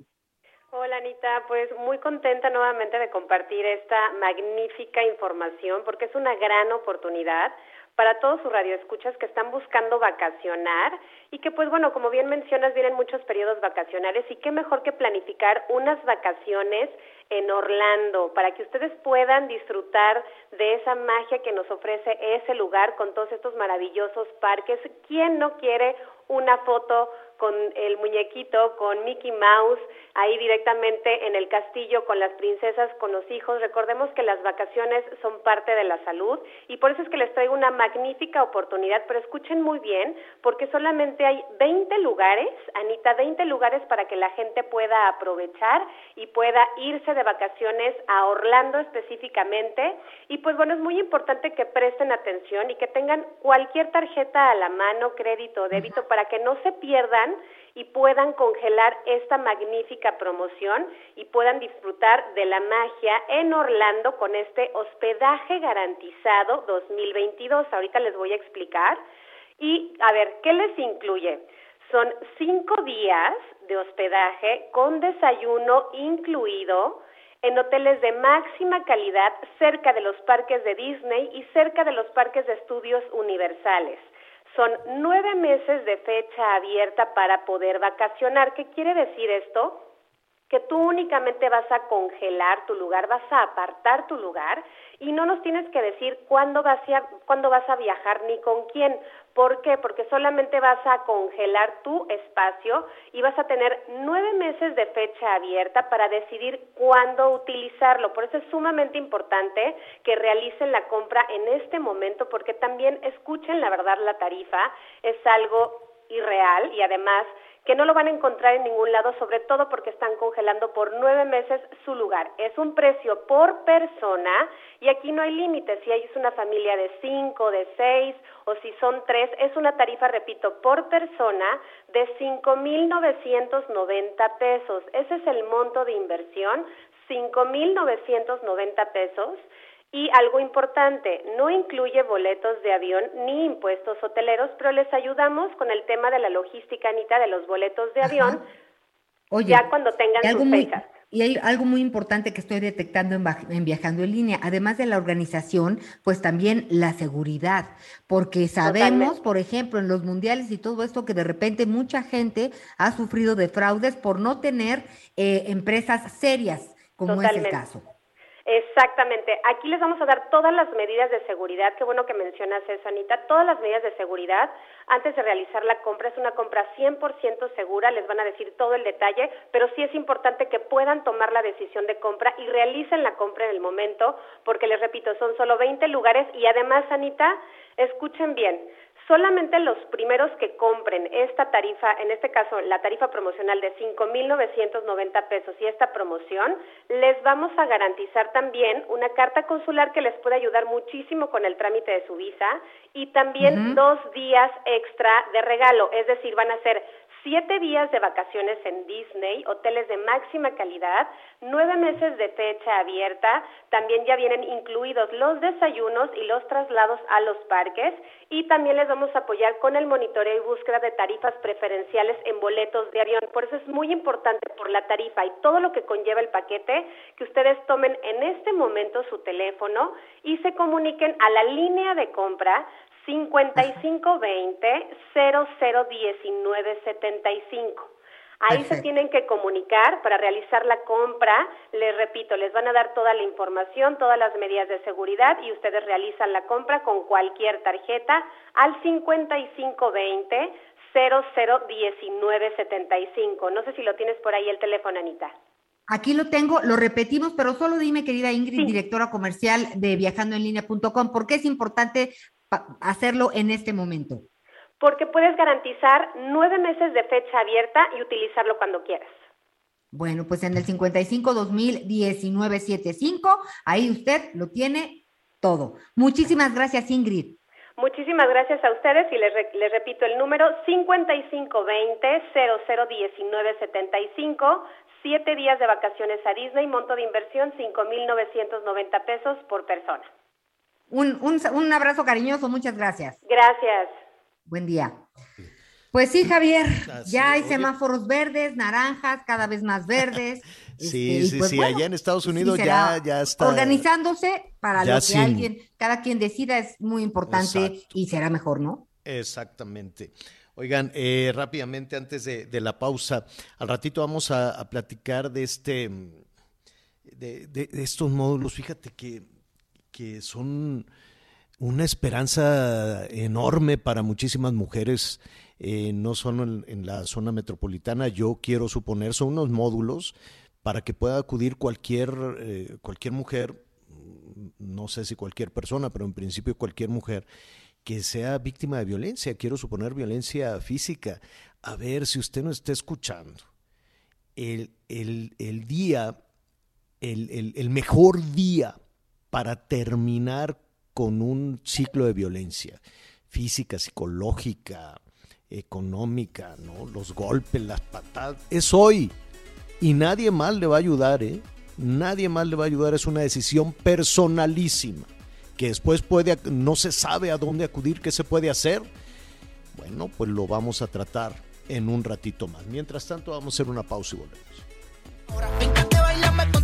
Hola Anita, pues muy contenta nuevamente de compartir esta magnífica información porque es una gran oportunidad para todos sus radioescuchas que están buscando vacacionar y que pues bueno, como bien mencionas, vienen muchos periodos vacacionales y qué mejor que planificar unas vacaciones en Orlando para que ustedes puedan disfrutar de esa magia que nos ofrece ese lugar con todos estos maravillosos parques. ¿Quién no quiere una foto con el muñequito, con Mickey Mouse, ahí directamente en el castillo con las princesas, con los hijos. Recordemos que las vacaciones son parte de la salud y por eso es que les traigo una magnífica oportunidad, pero escuchen muy bien, porque solamente hay 20 lugares, Anita, 20 lugares para que la gente pueda aprovechar y pueda irse de vacaciones a Orlando específicamente. Y pues bueno, es muy importante que presten atención y que tengan cualquier tarjeta a la mano, crédito o débito, para que no se pierdan y puedan congelar esta magnífica promoción y puedan disfrutar de la magia en Orlando con este hospedaje garantizado 2022. Ahorita les voy a explicar. Y a ver, ¿qué les incluye? Son cinco días de hospedaje con desayuno incluido en hoteles de máxima calidad cerca de los parques de Disney y cerca de los parques de estudios universales. Son nueve meses de fecha abierta para poder vacacionar. ¿Qué quiere decir esto? que tú únicamente vas a congelar tu lugar, vas a apartar tu lugar y no nos tienes que decir cuándo vas a, cuándo vas a viajar ni con quién. ¿Por qué? Porque solamente vas a congelar tu espacio y vas a tener nueve meses de fecha abierta para decidir cuándo utilizarlo. Por eso es sumamente importante que realicen la compra en este momento porque también escuchen la verdad la tarifa, es algo irreal y además que no lo van a encontrar en ningún lado, sobre todo porque están congelando por nueve meses su lugar. Es un precio por persona y aquí no hay límite. Si hay una familia de cinco, de seis o si son tres, es una tarifa, repito, por persona de cinco mil novecientos noventa pesos. Ese es el monto de inversión, cinco mil novecientos noventa pesos y algo importante, no incluye boletos de avión ni impuestos hoteleros, pero les ayudamos con el tema de la logística, Anita, de los boletos de avión, ya cuando tengan sus fechas. Y hay algo muy importante que estoy detectando en, Viajando en Línea, además de la organización, pues también la seguridad, porque sabemos, por ejemplo, en los mundiales y todo esto, que de repente mucha gente ha sufrido de fraudes por no tener eh, empresas serias, como es el caso. Exactamente. Aquí les vamos a dar todas las medidas de seguridad. Qué bueno que mencionas eso, Anita. Todas las medidas de seguridad antes de realizar la compra. Es una compra 100% segura. Les van a decir todo el detalle, pero sí es importante que puedan tomar la decisión de compra y realicen la compra en el momento, porque les repito, son solo 20 lugares y además, Anita, escuchen bien solamente los primeros que compren esta tarifa, en este caso la tarifa promocional de 5.990 pesos y esta promoción, les vamos a garantizar también una carta consular que les puede ayudar muchísimo con el trámite de su visa y también dos días extra de regalo, es decir, van a ser siete días de vacaciones en Disney, hoteles de máxima calidad, nueve meses de fecha abierta, también ya vienen incluidos los desayunos y los traslados a los parques y también les vamos a apoyar con el monitoreo y búsqueda de tarifas preferenciales en boletos de avión. Por eso es muy importante por la tarifa y todo lo que conlleva el paquete que ustedes tomen en este momento su teléfono y se comuniquen a la línea de compra 5520 001975. Ahí se tienen que comunicar para realizar la compra. Les repito, les van a dar toda la información, todas las medidas de seguridad y ustedes realizan la compra con cualquier tarjeta al 5520 001975. No sé si lo tienes por ahí el teléfono, Anita. Aquí lo tengo, lo repetimos, pero solo dime, querida Ingrid, directora comercial de viajandoenlinea.com, ¿por qué es importante hacerlo en este momento? Porque puedes garantizar nueve meses de fecha abierta y utilizarlo cuando quieras. Bueno, pues en el 55 2019 75, ahí usted lo tiene todo. Muchísimas gracias, Ingrid. Muchísimas gracias a ustedes y les, les repito el número 5520 001975, siete días de vacaciones a Disney, monto de inversión 5.990 pesos por persona. Un, un, un abrazo cariñoso, muchas gracias. Gracias. Buen día. Pues sí, Javier, Así, ya hay oye. semáforos verdes, naranjas, cada vez más verdes. Sí, Este, sí, pues sí, bueno, allá en Estados Unidos ya, ya está. Organizándose para lo que sin- alguien, cada quien decida es muy importante Exacto. y será mejor, ¿no? Exactamente. Oigan, eh, rápidamente antes de, de la pausa, al ratito vamos a, a platicar de este, de, de- de estos módulos. Fíjate que, que son una esperanza enorme para muchísimas mujeres, eh, no solo en, la zona metropolitana. Yo quiero suponer son unos módulos para que pueda acudir cualquier eh, cualquier mujer, no sé si cualquier persona, pero en principio cualquier mujer que sea víctima de violencia, quiero suponer violencia física. A ver si usted no está escuchando. El, el- el día, el- el mejor día para terminar con un ciclo de violencia física, psicológica, económica, ¿no? Los golpes, las patadas, es hoy. Y nadie más le va a ayudar, ¿eh? Nadie más le va a ayudar, es una decisión personalísima que después puede, no se sabe a dónde acudir, qué se puede hacer. Bueno, pues lo vamos a tratar en un ratito más. Mientras tanto, vamos a hacer una pausa y volvemos. Fíjate,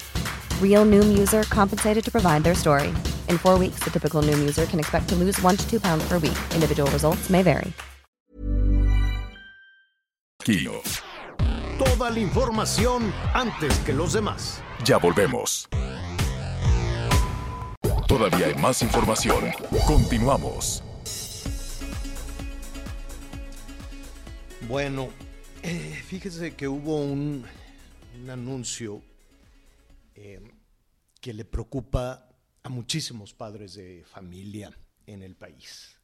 Real Noom user compensated to provide their story. In four weeks, the typical Noom user can expect to lose one to two pounds per week. Individual results may vary. Aquino. Toda la información antes que los demás. Ya volvemos. Todavía hay más información. Continuamos. Bueno, eh, fíjese que hubo un, un anuncio eh, que le preocupa a muchísimos padres de familia en el país.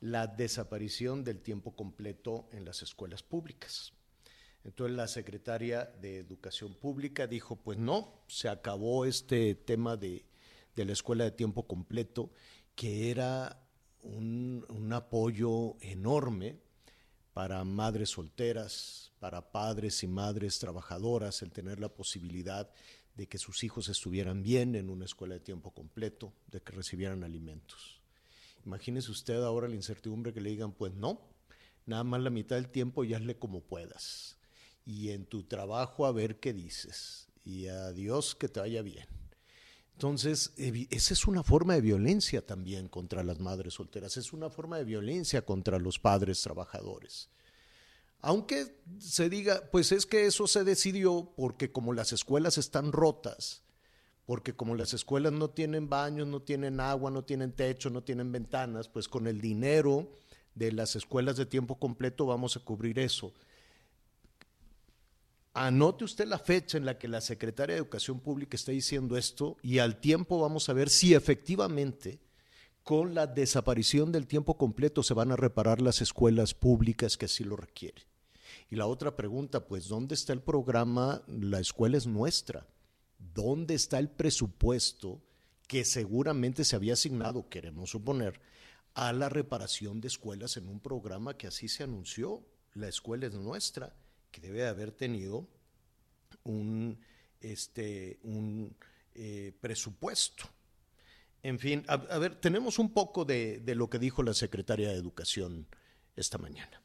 La desaparición del tiempo completo en las escuelas públicas. Entonces la secretaria de Educación Pública dijo, pues no, se acabó este tema de, de la escuela de tiempo completo, que era un, un apoyo enorme para madres solteras, para padres y madres trabajadoras, el tener la posibilidad de que sus hijos estuvieran bien en una escuela de tiempo completo, de que recibieran alimentos. Imagínese usted ahora la incertidumbre que le digan, pues no, nada más la mitad del tiempo y hazle como puedas. Y en tu trabajo a ver qué dices. Y adiós, que te vaya bien. Entonces, esa es una forma de violencia también contra las madres solteras, es una forma de violencia contra los padres trabajadores. Aunque se diga, pues es que eso se decidió porque como las escuelas están rotas, porque como las escuelas no tienen baños, no tienen agua, no tienen techo, no tienen ventanas, pues con el dinero de las escuelas de tiempo completo vamos a cubrir eso. Anote usted la fecha en la que la Secretaria de Educación Pública está diciendo esto y al tiempo vamos a ver si efectivamente con la desaparición del tiempo completo se van a reparar las escuelas públicas que así lo requieren. Y la otra pregunta, pues, ¿dónde está el programa La escuela es nuestra? ¿Dónde está el presupuesto que seguramente se había asignado, queremos suponer, a la reparación de escuelas en un programa que así se anunció? La escuela es nuestra, que debe de haber tenido un, este, un eh, presupuesto. En fin, a, a ver, tenemos un poco de, de lo que dijo la secretaria de Educación esta mañana.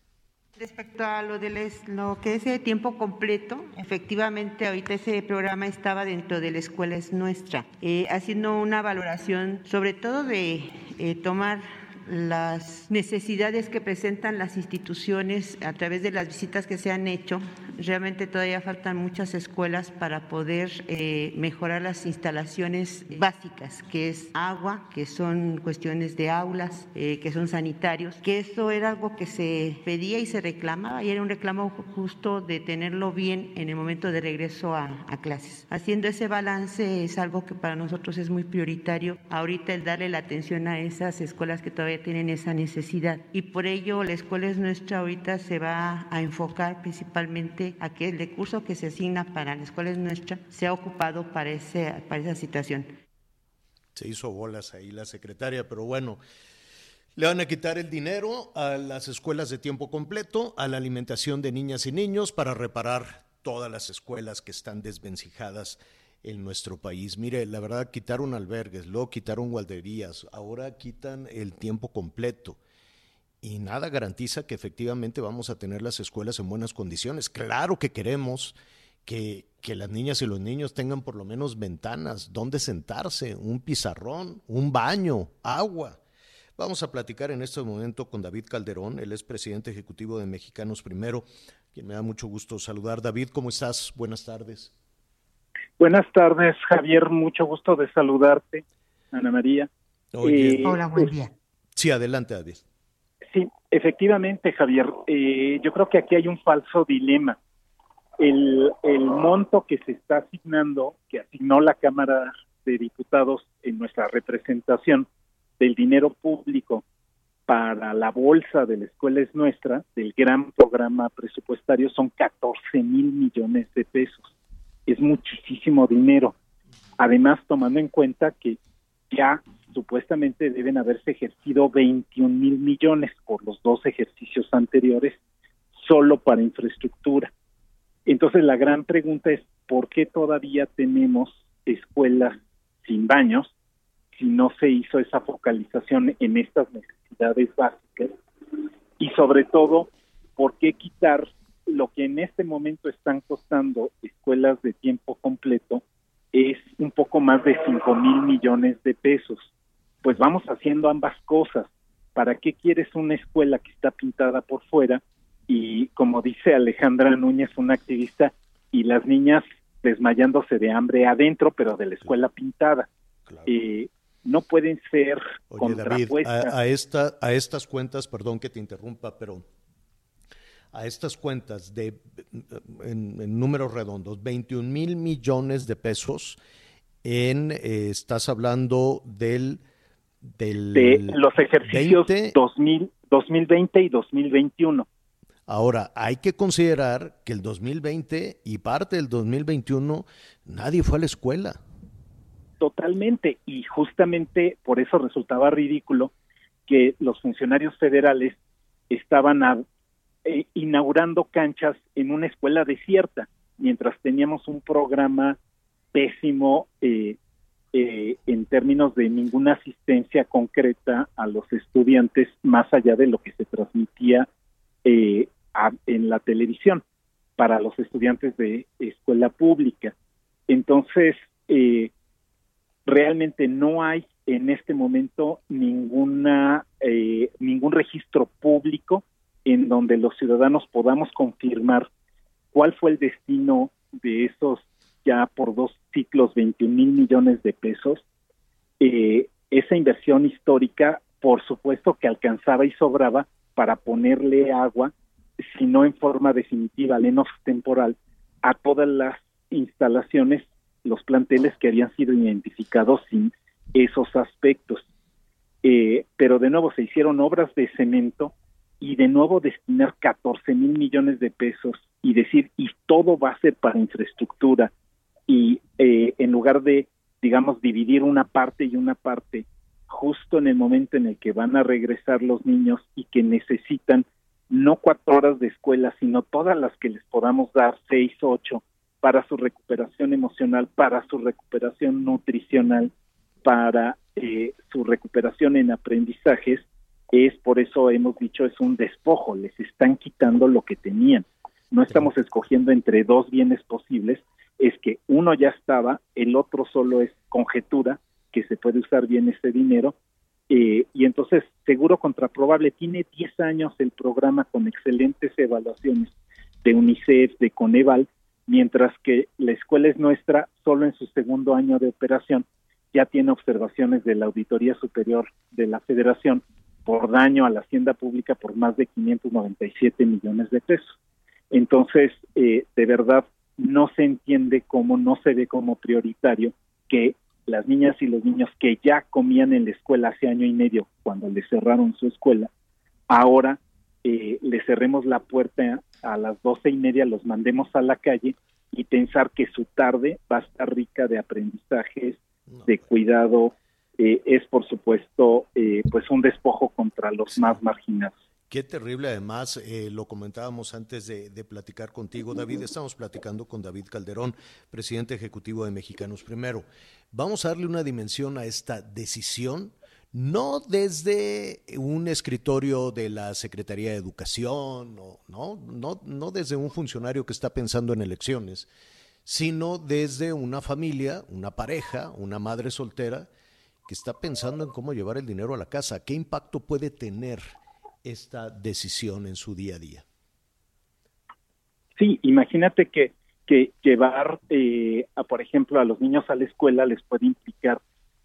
Respecto a lo, es- lo que es de tiempo completo, efectivamente ahorita ese programa estaba dentro de la escuela es nuestra, eh, haciendo una valoración sobre todo de eh, tomar las necesidades que presentan las instituciones a través de las visitas que se han hecho realmente todavía faltan muchas escuelas para poder eh, mejorar las instalaciones básicas, que es agua, que son cuestiones de aulas, eh, que son sanitarios, que eso era algo que se pedía y se reclamaba y era un reclamo justo de tenerlo bien en el momento de regreso a, a clases. Haciendo ese balance es algo que para nosotros es muy prioritario ahorita el darle la atención a esas escuelas que todavía tienen esa necesidad y por ello la escuela es nuestra ahorita se va a enfocar principalmente a que el recurso que se asigna para la escuela es nuestra sea ocupado para, ese, para esa situación. Se hizo bolas ahí la secretaria, pero bueno, le van a quitar el dinero a las escuelas de tiempo completo, a la alimentación de niñas y niños para reparar todas las escuelas que están desvencijadas en nuestro país. Mire, la verdad, quitaron albergues, luego quitaron guarderías, ahora quitan el tiempo completo. Y nada garantiza que efectivamente vamos a tener las escuelas en buenas condiciones. Claro que queremos que, que las niñas y los niños tengan por lo menos ventanas, donde sentarse, un pizarrón, un baño, agua Vamos a platicar en este momento con David Calderón, él es presidente ejecutivo de Mexicanos Primero, quien me da mucho gusto saludar. David, ¿cómo estás? Buenas tardes. Buenas tardes, Javier, mucho gusto de saludarte, Ana María. Oye, Eh, Hola, buen día. Sí, adelante, David. Sí, efectivamente, Javier. Eh, yo creo que aquí hay un falso dilema. El, el monto que se está asignando, que asignó la Cámara de Diputados en nuestra representación del dinero público para la bolsa de la escuela es nuestra, del gran programa presupuestario, son 14 mil millones de pesos. Es muchísimo dinero. Además, tomando en cuenta que ya supuestamente deben haberse ejercido 21 mil millones por los dos ejercicios anteriores solo para infraestructura. Entonces la gran pregunta es, ¿por qué todavía tenemos escuelas sin baños si no se hizo esa focalización en estas necesidades básicas? Y sobre todo, ¿por qué quitar lo que en este momento están costando escuelas de tiempo completo? Es un poco más de 5 mil millones de pesos pues vamos haciendo ambas cosas. ¿Para qué quieres una escuela que está pintada por fuera? Y como dice Alejandra Núñez, una activista, y las niñas desmayándose de hambre adentro, pero de la escuela pintada. Eh, no pueden ser Oye, David, contrapuestas. a, a esta, a estas cuentas, perdón que te interrumpa, pero a estas cuentas de, en, en números redondos, 21 mil millones de pesos, en, eh, estás hablando del, del de los ejercicios 20. 2000, 2020 y 2021. Ahora, hay que considerar que el 2020 y parte del 2021 nadie fue a la escuela. Totalmente, y justamente por eso resultaba ridículo que los funcionarios federales estaban a- eh, inaugurando canchas en una escuela desierta, mientras teníamos un programa pésimo eh, eh, en términos de ninguna asistencia concreta a los estudiantes, más allá de lo que se transmitía eh, en la televisión para los estudiantes de escuela pública. Entonces, eh, realmente no hay en este momento ninguna eh, ningún registro público en donde los ciudadanos podamos confirmar cuál fue el destino de esos ya por dos ciclos 21 mil millones de pesos. Eh, esa inversión histórica, por supuesto que alcanzaba y sobraba para ponerle agua, si no en forma definitiva, al menos temporal, a todas las instalaciones los planteles que habían sido identificados sin esos aspectos. Eh, pero de nuevo se hicieron obras de cemento y de nuevo destinar 14 mil millones de pesos y decir, y todo va a ser para infraestructura, y eh, en lugar de, digamos, dividir una parte y una parte, justo en el momento en el que van a regresar los niños y que necesitan no cuatro horas de escuela, sino todas las que les podamos dar, seis, ocho, para su recuperación emocional, para su recuperación nutricional, para eh, su recuperación en aprendizajes, es por eso hemos dicho es un despojo, les están quitando lo que tenían. No estamos escogiendo entre dos bienes posibles, es que uno ya estaba, el otro solo es conjetura, que se puede usar bien ese dinero, eh, y entonces seguro contraprobable, tiene 10 años el programa con excelentes evaluaciones, de UNICEF, de Coneval, mientras que la escuela es nuestra solo en su segundo año de operación ya tiene observaciones de la Auditoría Superior de la Federación por daño a la hacienda pública por más de 597 millones de pesos. Entonces, eh, de verdad, no se entiende cómo, no se ve como prioritario que las niñas y los niños que ya comían en la escuela hace año y medio, cuando le cerraron su escuela, ahora eh, le cerremos la puerta a las doce y media, los mandemos a la calle y pensar que su tarde va a estar rica de aprendizajes, de cuidado, eh, es por supuesto eh, pues un despojo contra los más marginados. Qué terrible, además, eh, lo comentábamos antes de, de, platicar contigo, David. Estamos platicando con David Calderón, presidente ejecutivo de Mexicanos Primero. Vamos a darle una dimensión a esta decisión, no desde un escritorio de la Secretaría de Educación, no, no, no desde un funcionario que está pensando en elecciones, sino desde una familia, una pareja, una madre soltera que está pensando en cómo llevar el dinero a la casa. ¿Qué impacto puede tener esta decisión en su día a día? Sí, imagínate que, que llevar, eh, a, por ejemplo, a los niños a la escuela les puede implicar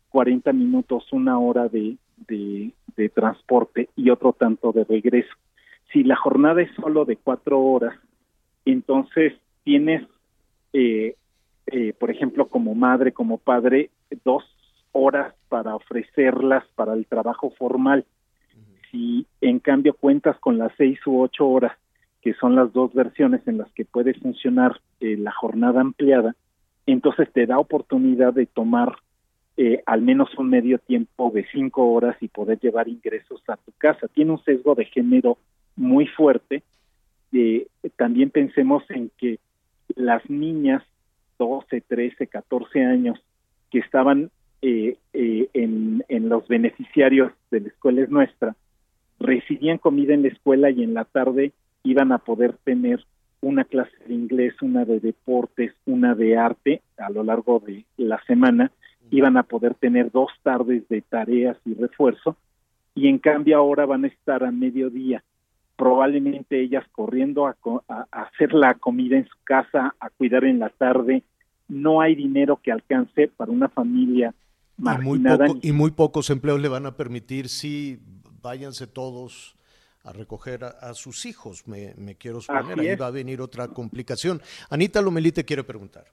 40 minutos, una hora de, de, de transporte y otro tanto de regreso. Si la jornada es solo de cuatro horas, entonces tienes eh, eh, por ejemplo, como madre, como padre, dos horas para ofrecerlas para el trabajo formal. Si en cambio cuentas con las seis u ocho horas, que son las dos versiones en las que puede funcionar eh, la jornada ampliada, entonces te da oportunidad de tomar eh, al menos un medio tiempo de cinco horas y poder llevar ingresos a tu casa. Tiene un sesgo de género muy fuerte. Eh, también pensemos en que las niñas 12, 13, 14 años que estaban eh, eh, en, en, los beneficiarios de la escuela es nuestra, recibían comida en la escuela y en la tarde iban a poder tener una clase de inglés, una de deportes, una de arte a lo largo de la semana, iban a poder tener dos tardes de tareas y refuerzo, y en cambio ahora van a estar a mediodía probablemente ellas corriendo a, a, hacer la comida en su casa, a cuidar en la tarde. No hay dinero que alcance para una familia marginada. Y muy, poco, y muy pocos empleos le van a permitir, si váyanse todos a recoger a, a sus hijos, me, me quiero suponer. Ahí va a venir otra complicación. Anita Lomelí te quiere preguntar.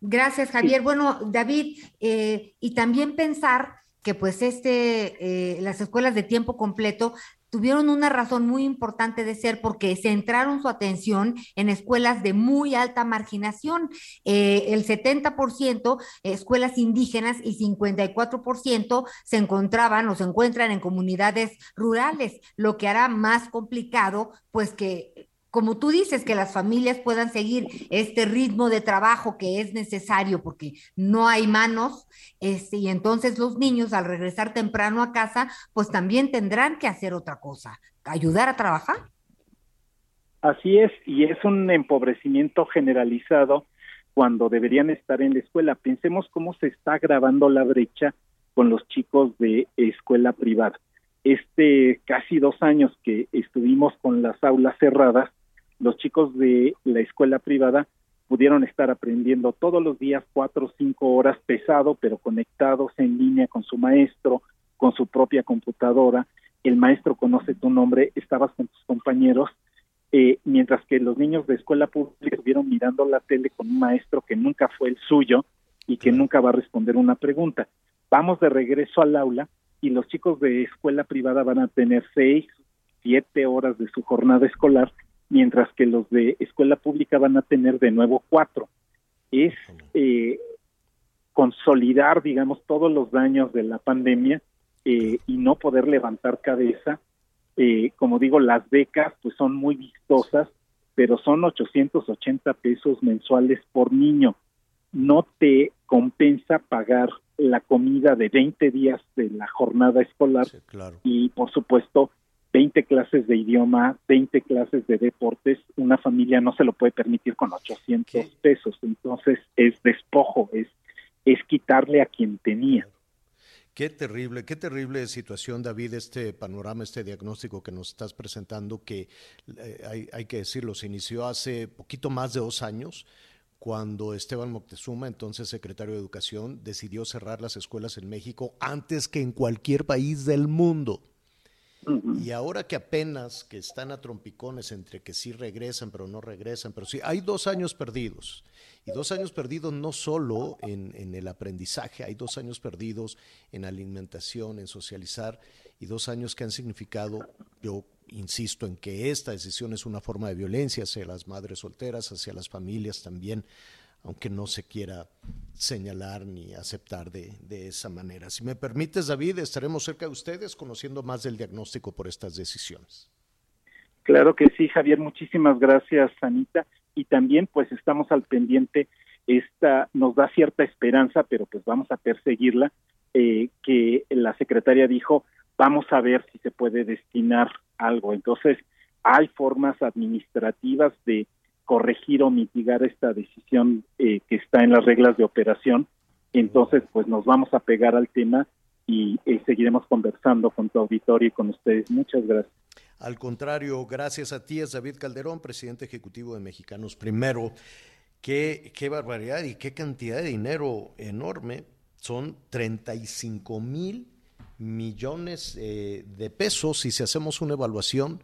Gracias, Javier. Sí. Bueno, David, eh, y también pensar que pues este, eh, las escuelas de tiempo completo tuvieron una razón muy importante de ser porque centraron su atención en escuelas de muy alta marginación. Eh, el 70% escuelas indígenas y 54% se encontraban o se encuentran en comunidades rurales, lo que hará más complicado pues que como tú dices, que las familias puedan seguir este ritmo de trabajo que es necesario porque no hay manos, este, y entonces los niños al regresar temprano a casa, pues también tendrán que hacer otra cosa, ayudar a trabajar. Así es, y es un empobrecimiento generalizado cuando deberían estar en la escuela. Pensemos cómo se está agravando la brecha con los chicos de escuela privada. Este casi dos años que estuvimos con las aulas cerradas, los chicos de la escuela privada pudieron estar aprendiendo todos los días cuatro o cinco horas pesado, pero conectados en línea con su maestro, con su propia computadora. El maestro conoce tu nombre, estabas con tus compañeros, eh, mientras que los niños de escuela pública estuvieron mirando la tele con un maestro que nunca fue el suyo y que nunca va a responder una pregunta. Vamos de regreso al aula y los chicos de escuela privada van a tener seis, siete horas de su jornada escolar mientras que los de escuela pública van a tener de nuevo cuatro. Es eh, consolidar, digamos, todos los daños de la pandemia eh, y no poder levantar cabeza. Eh, como digo, las becas pues son muy vistosas, pero son 880 pesos mensuales por niño. No te compensa pagar la comida de 20 días de la jornada escolar sí, claro. y, por supuesto, 20 clases de idioma, 20 clases de deportes, una familia no se lo puede permitir con 800 ¿Qué? pesos. Entonces es despojo, es, es quitarle a quien tenía. Qué terrible, qué terrible situación, David, este panorama, este diagnóstico que nos estás presentando, que eh, hay, hay, que decirlo, se inició hace poquito más de dos años, cuando Esteban Moctezuma, entonces secretario de Educación, decidió cerrar las escuelas en México antes que en cualquier país del mundo. Y ahora que apenas que están a trompicones entre que sí regresan pero no regresan, pero sí, hay dos años perdidos. Y dos años perdidos no solo en, en, el aprendizaje, hay dos años perdidos en alimentación, en socializar, y dos años que han significado, yo insisto en que esta decisión es una forma de violencia hacia las madres solteras, hacia las familias también, aunque no se quiera señalar ni aceptar de, de, esa manera. Si me permites, David, estaremos cerca de ustedes conociendo más del diagnóstico por estas decisiones. Claro que sí, Javier, muchísimas gracias, Anita. Y también pues estamos al pendiente, esta nos da cierta esperanza, pero pues vamos a perseguirla, eh, que la secretaria dijo, vamos a ver si se puede destinar algo. Entonces, hay formas administrativas de corregir o mitigar esta decisión eh, que está en las reglas de operación. Entonces, pues nos vamos a pegar al tema y eh, seguiremos conversando con tu auditorio y con ustedes. Muchas gracias. Al contrario, gracias a ti, es David Calderón, presidente ejecutivo de Mexicanos Primero. Qué, qué barbaridad y qué cantidad de dinero enorme. Son 35 mil millones eh, de pesos si hacemos una evaluación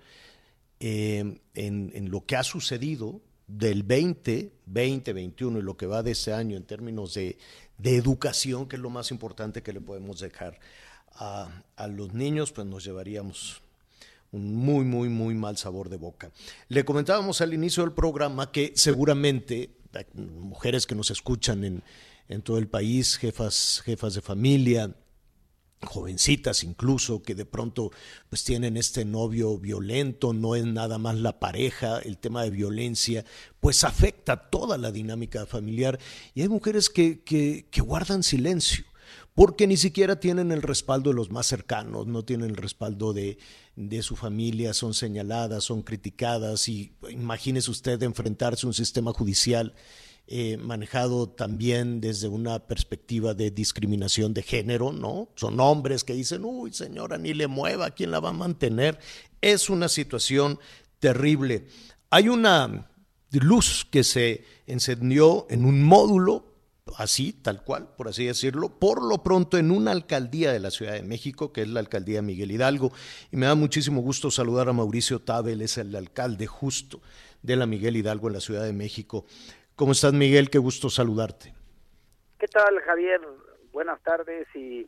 eh, en, en, lo que ha sucedido del 20, 20, 21 y lo que va de ese año en términos de, de educación, que es lo más importante que le podemos dejar a, a, los niños, pues nos llevaríamos un muy, muy, muy mal sabor de boca. Le comentábamos al inicio del programa que seguramente mujeres que nos escuchan en, en todo el país, jefas, jefas de familia, jovencitas incluso que de pronto pues tienen este novio violento, no es nada más la pareja, el tema de violencia pues afecta toda la dinámica familiar. Y hay mujeres que, que, que guardan silencio porque ni siquiera tienen el respaldo de los más cercanos, no tienen el respaldo de, de su familia, son señaladas, son criticadas y imagínese usted enfrentarse a un sistema judicial eh, manejado también desde una perspectiva de discriminación de género, ¿no? Son hombres que dicen, uy, señora, ni le mueva, ¿quién la va a mantener? Es una situación terrible. Hay una luz que se encendió en un módulo, así, tal cual, por así decirlo, por lo pronto en una alcaldía de la Ciudad de México, que es la alcaldía Miguel Hidalgo. Y me da muchísimo gusto saludar a Mauricio Tabel, es el alcalde justo de la Miguel Hidalgo en la Ciudad de México. ¿Cómo estás, Miguel? Qué gusto saludarte. ¿Qué tal, Javier? Buenas tardes y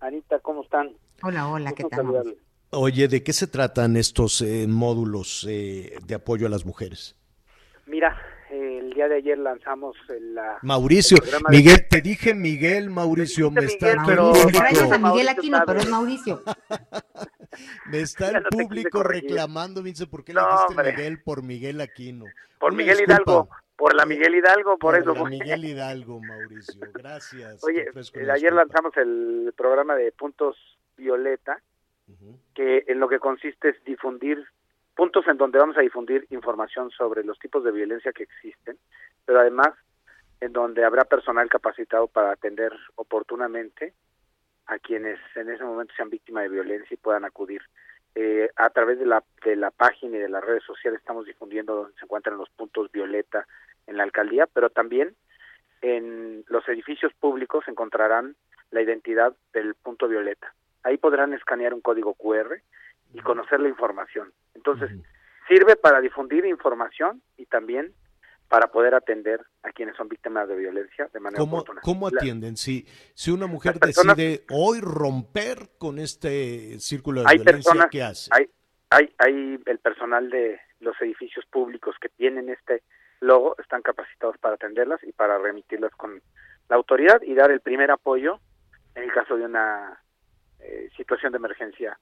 Anita, ¿cómo están? Hola, hola, ¿qué tal? Oye, ¿de qué se tratan estos eh, módulos eh, de apoyo a las mujeres? Mira, el día de ayer lanzamos la... Mauricio, Miguel, de... te dije Miguel, Mauricio, me está el pero... Gracias a Miguel Aquino, pero es Mauricio. me está el no público reclamando, me dice, ¿por qué le no, dijiste hombre. Miguel por Miguel Aquino? Por Una Miguel disculpa. Hidalgo. Por la Miguel Hidalgo, por, por eso. La Miguel Hidalgo, Mauricio, gracias. Oye, eh, ayer lanzamos el programa de Puntos Violeta, uh -huh. que en lo que consiste es difundir puntos en donde vamos a difundir información sobre los tipos de violencia que existen, pero además en donde habrá personal capacitado para atender oportunamente a quienes en ese momento sean víctimas de violencia y puedan acudir. Eh, a través de la, de la página y de las redes sociales estamos difundiendo donde se encuentran los puntos violeta en la alcaldía, pero también en los edificios públicos encontrarán la identidad del punto violeta. Ahí podrán escanear un código QR y conocer la información. Entonces, sirve para difundir información y también para poder atender a quienes son víctimas de violencia de manera ¿Cómo, oportuna. ¿Cómo atienden? Si, si una mujer personas, decide hoy romper con este círculo de hay violencia, personas, ¿qué hace? Hay, hay, hay el personal de los edificios públicos que tienen este logo, están capacitados para atenderlas y para remitirlas con la autoridad y dar el primer apoyo en el caso de una eh, situación de emergencia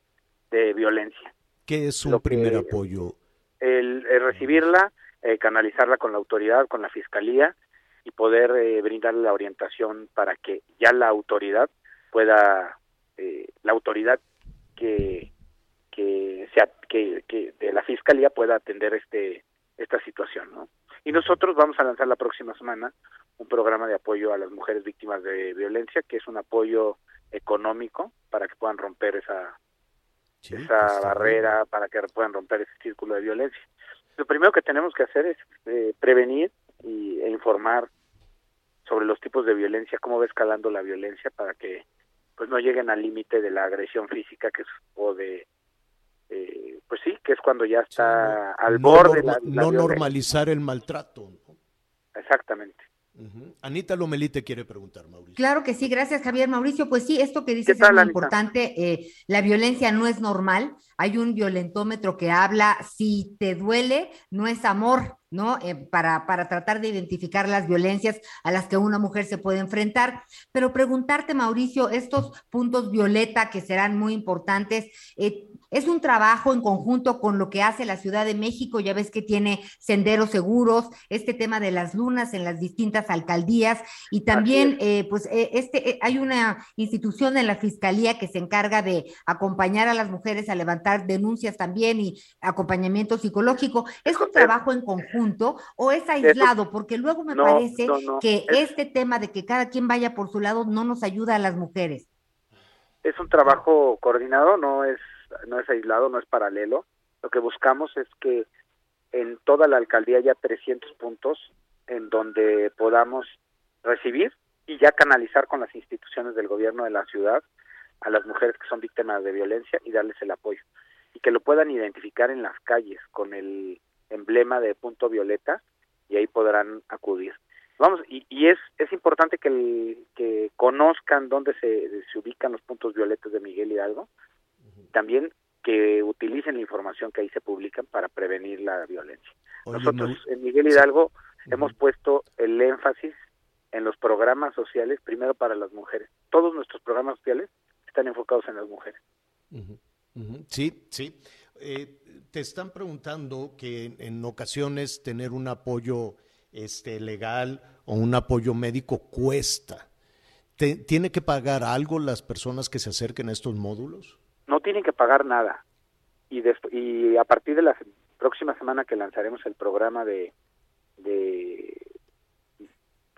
de violencia. ¿Qué es un Lo primer que, apoyo? El, el recibirla, eh, canalizarla con la autoridad, con la fiscalía y poder eh, brindarle la orientación para que ya la autoridad pueda, eh, la autoridad que que sea que, que de la fiscalía pueda atender este esta situación, ¿no? Y nosotros vamos a lanzar la próxima semana un programa de apoyo a las mujeres víctimas de violencia, que es un apoyo económico para que puedan romper esa, esa barrera, para que puedan romper ese círculo de violencia. Lo primero que tenemos que hacer es eh, prevenir y, e informar sobre los tipos de violencia, cómo va escalando la violencia para que pues no lleguen al límite de la agresión física que es, o de eh, pues sí, que es cuando ya está al no borde norma- la, la no normalizar el maltrato. Exactamente. Anita Lomelí te quiere preguntar, Mauricio. Claro que sí, gracias Javier Mauricio. Pues sí, esto que dices tal, es muy Anita? importante. eh, la violencia no es normal. Hay un violentómetro que habla, si te duele, no es amor, ¿no? Eh, para, para tratar de identificar las violencias a las que una mujer se puede enfrentar. Pero preguntarte, Mauricio, estos puntos violeta que serán muy importantes, eh, es un trabajo en conjunto con lo que hace la Ciudad de México, ya ves que tiene senderos seguros, este tema de las lunas en las distintas alcaldías y también eh, pues eh, este eh, hay una institución en la Fiscalía que se encarga de acompañar a las mujeres a levantar denuncias también y acompañamiento psicológico. ¿Es un trabajo en conjunto o es aislado? Porque luego me no, parece no, no, que es- este tema de que cada quien vaya por su lado no nos ayuda a las mujeres. es un trabajo coordinado, no es no es aislado, no es paralelo. Lo que buscamos es que en toda la alcaldía haya 300 puntos en donde podamos recibir y ya canalizar con las instituciones del gobierno de la ciudad a las mujeres que son víctimas de violencia y darles el apoyo y que lo puedan identificar en las calles con el emblema de punto violeta y ahí podrán acudir. Vamos, y, y es, es importante que, el- que conozcan dónde se, se ubican los puntos violetas de Miguel Hidalgo, también que utilicen la información que ahí se publican para prevenir la violencia. Oye, Nosotros en Miguel Hidalgo hemos puesto el énfasis en los programas sociales, primero para las mujeres. Todos nuestros programas sociales están enfocados en las mujeres. Sí, sí. Eh, te están preguntando que en, en ocasiones tener un apoyo este, legal o un apoyo médico cuesta. ¿Tiene que pagar algo las personas que se acerquen a estos módulos? No tienen que pagar nada. Y, y a partir de la próxima semana que lanzaremos el programa de, de,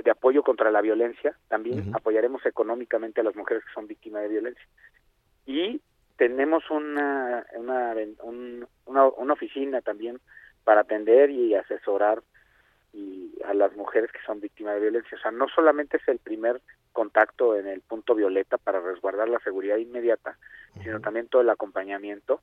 de apoyo contra la violencia, también apoyaremos económicamente a las mujeres que son víctimas de violencia. Y tenemos una, una, un- una, una oficina también para atender y asesorar y a las mujeres que son víctimas de violencia. O sea, no solamente es el primer contacto en el punto violeta para resguardar la seguridad inmediata, sino también todo el acompañamiento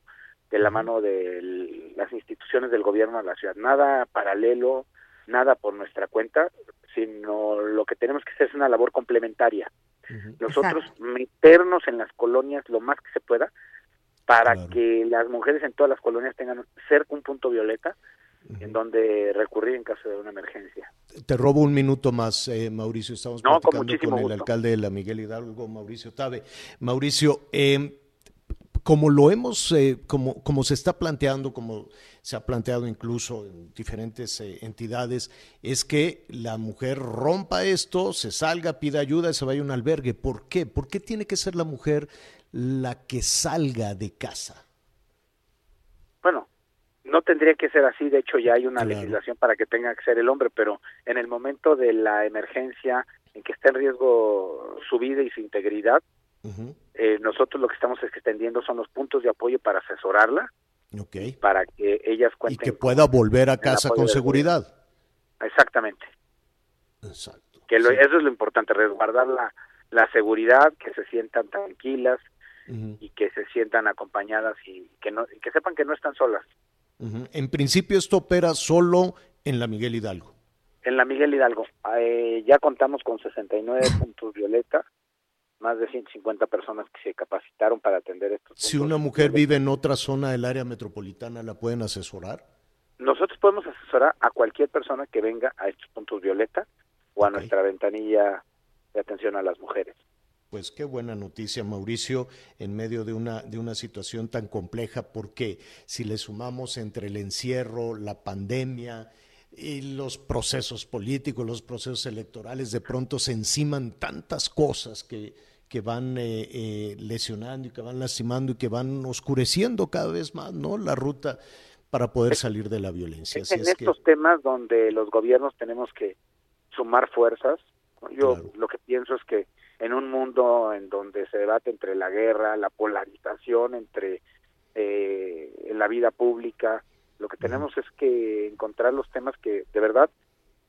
de la mano de las instituciones del gobierno de la ciudad. Nada paralelo, nada por nuestra cuenta, sino lo que tenemos que hacer es una labor complementaria. Nosotros meternos en las colonias lo más que se pueda para que las mujeres en todas las colonias tengan cerca un punto violeta en donde recurrir en caso de una emergencia. Te robo un minuto más, eh, Mauricio. Estamos No, con platicando con, muchísimo el gusto. alcalde de la Miguel Hidalgo, Mauricio Tabe. Mauricio, eh, como lo hemos, eh, como, como se está planteando, como se ha planteado incluso en diferentes eh, entidades, es que la mujer rompa esto, se salga, pida ayuda, se vaya a un albergue. ¿Por qué? ¿Por qué tiene que ser la mujer la que salga de casa? No tendría que ser así, de hecho ya hay una legislación para que tenga que ser el hombre, pero en el momento de la emergencia en que está en riesgo su vida y su integridad, eh, nosotros lo que estamos extendiendo son los puntos de apoyo para asesorarla, para que ellas Y cuenten que pueda volver a casa con seguridad. Exactamente. Exacto. Que lo- eso es lo importante, resguardar la, la seguridad, que se sientan tranquilas y que se sientan acompañadas y que no y que sepan que no están solas. En principio esto opera solo en la Miguel Hidalgo. En la Miguel Hidalgo. Eh, ya contamos con 69 puntos violeta, más de 150 personas que se capacitaron para atender estos Si una mujer vive en otra zona del área metropolitana, ¿la pueden asesorar? Nosotros podemos asesorar a cualquier persona que venga a estos puntos violeta o a nuestra ventanilla de atención a las mujeres. Pues qué buena noticia, Mauricio, en medio de una, de una situación tan compleja, porque si le sumamos entre el encierro, la pandemia y los procesos políticos, los procesos electorales, de pronto se enciman tantas cosas que, que van eh, eh, lesionando y que van lastimando y que van oscureciendo cada vez más, ¿no? La ruta para poder salir de la violencia. Así en es que, estos temas donde los gobiernos tenemos que sumar fuerzas. Yo lo que pienso es que en un mundo en donde se debate entre la guerra, la polarización entre eh, en la vida pública, lo que tenemos es que encontrar los temas que de verdad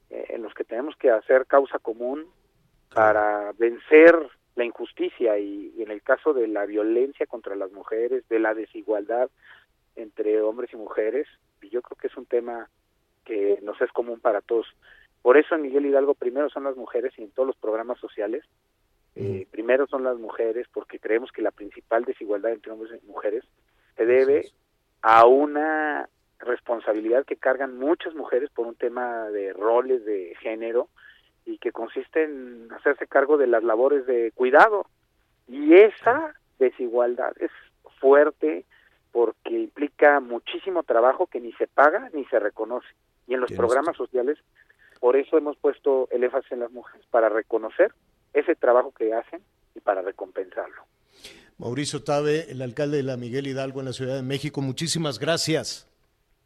eh, en los que tenemos que hacer causa común para vencer la injusticia y, y en el caso de la violencia contra las mujeres, de la desigualdad entre hombres y mujeres, y yo creo que es un tema que nos es común para todos. Por eso en Miguel Hidalgo primero son las mujeres y en todos los programas sociales, eh, primero son las mujeres porque creemos que la principal desigualdad entre hombres y mujeres se debe a una responsabilidad que cargan muchas mujeres por un tema de roles de género y que consiste en hacerse cargo de las labores de cuidado. Y esa desigualdad es fuerte porque implica muchísimo trabajo que ni se paga ni se reconoce. Y en los programas sociales, por eso hemos puesto el énfasis en las mujeres, para reconocer ese trabajo que hacen y para recompensarlo. Mauricio Tabe, el alcalde de la Miguel Hidalgo en la Ciudad de México, muchísimas gracias.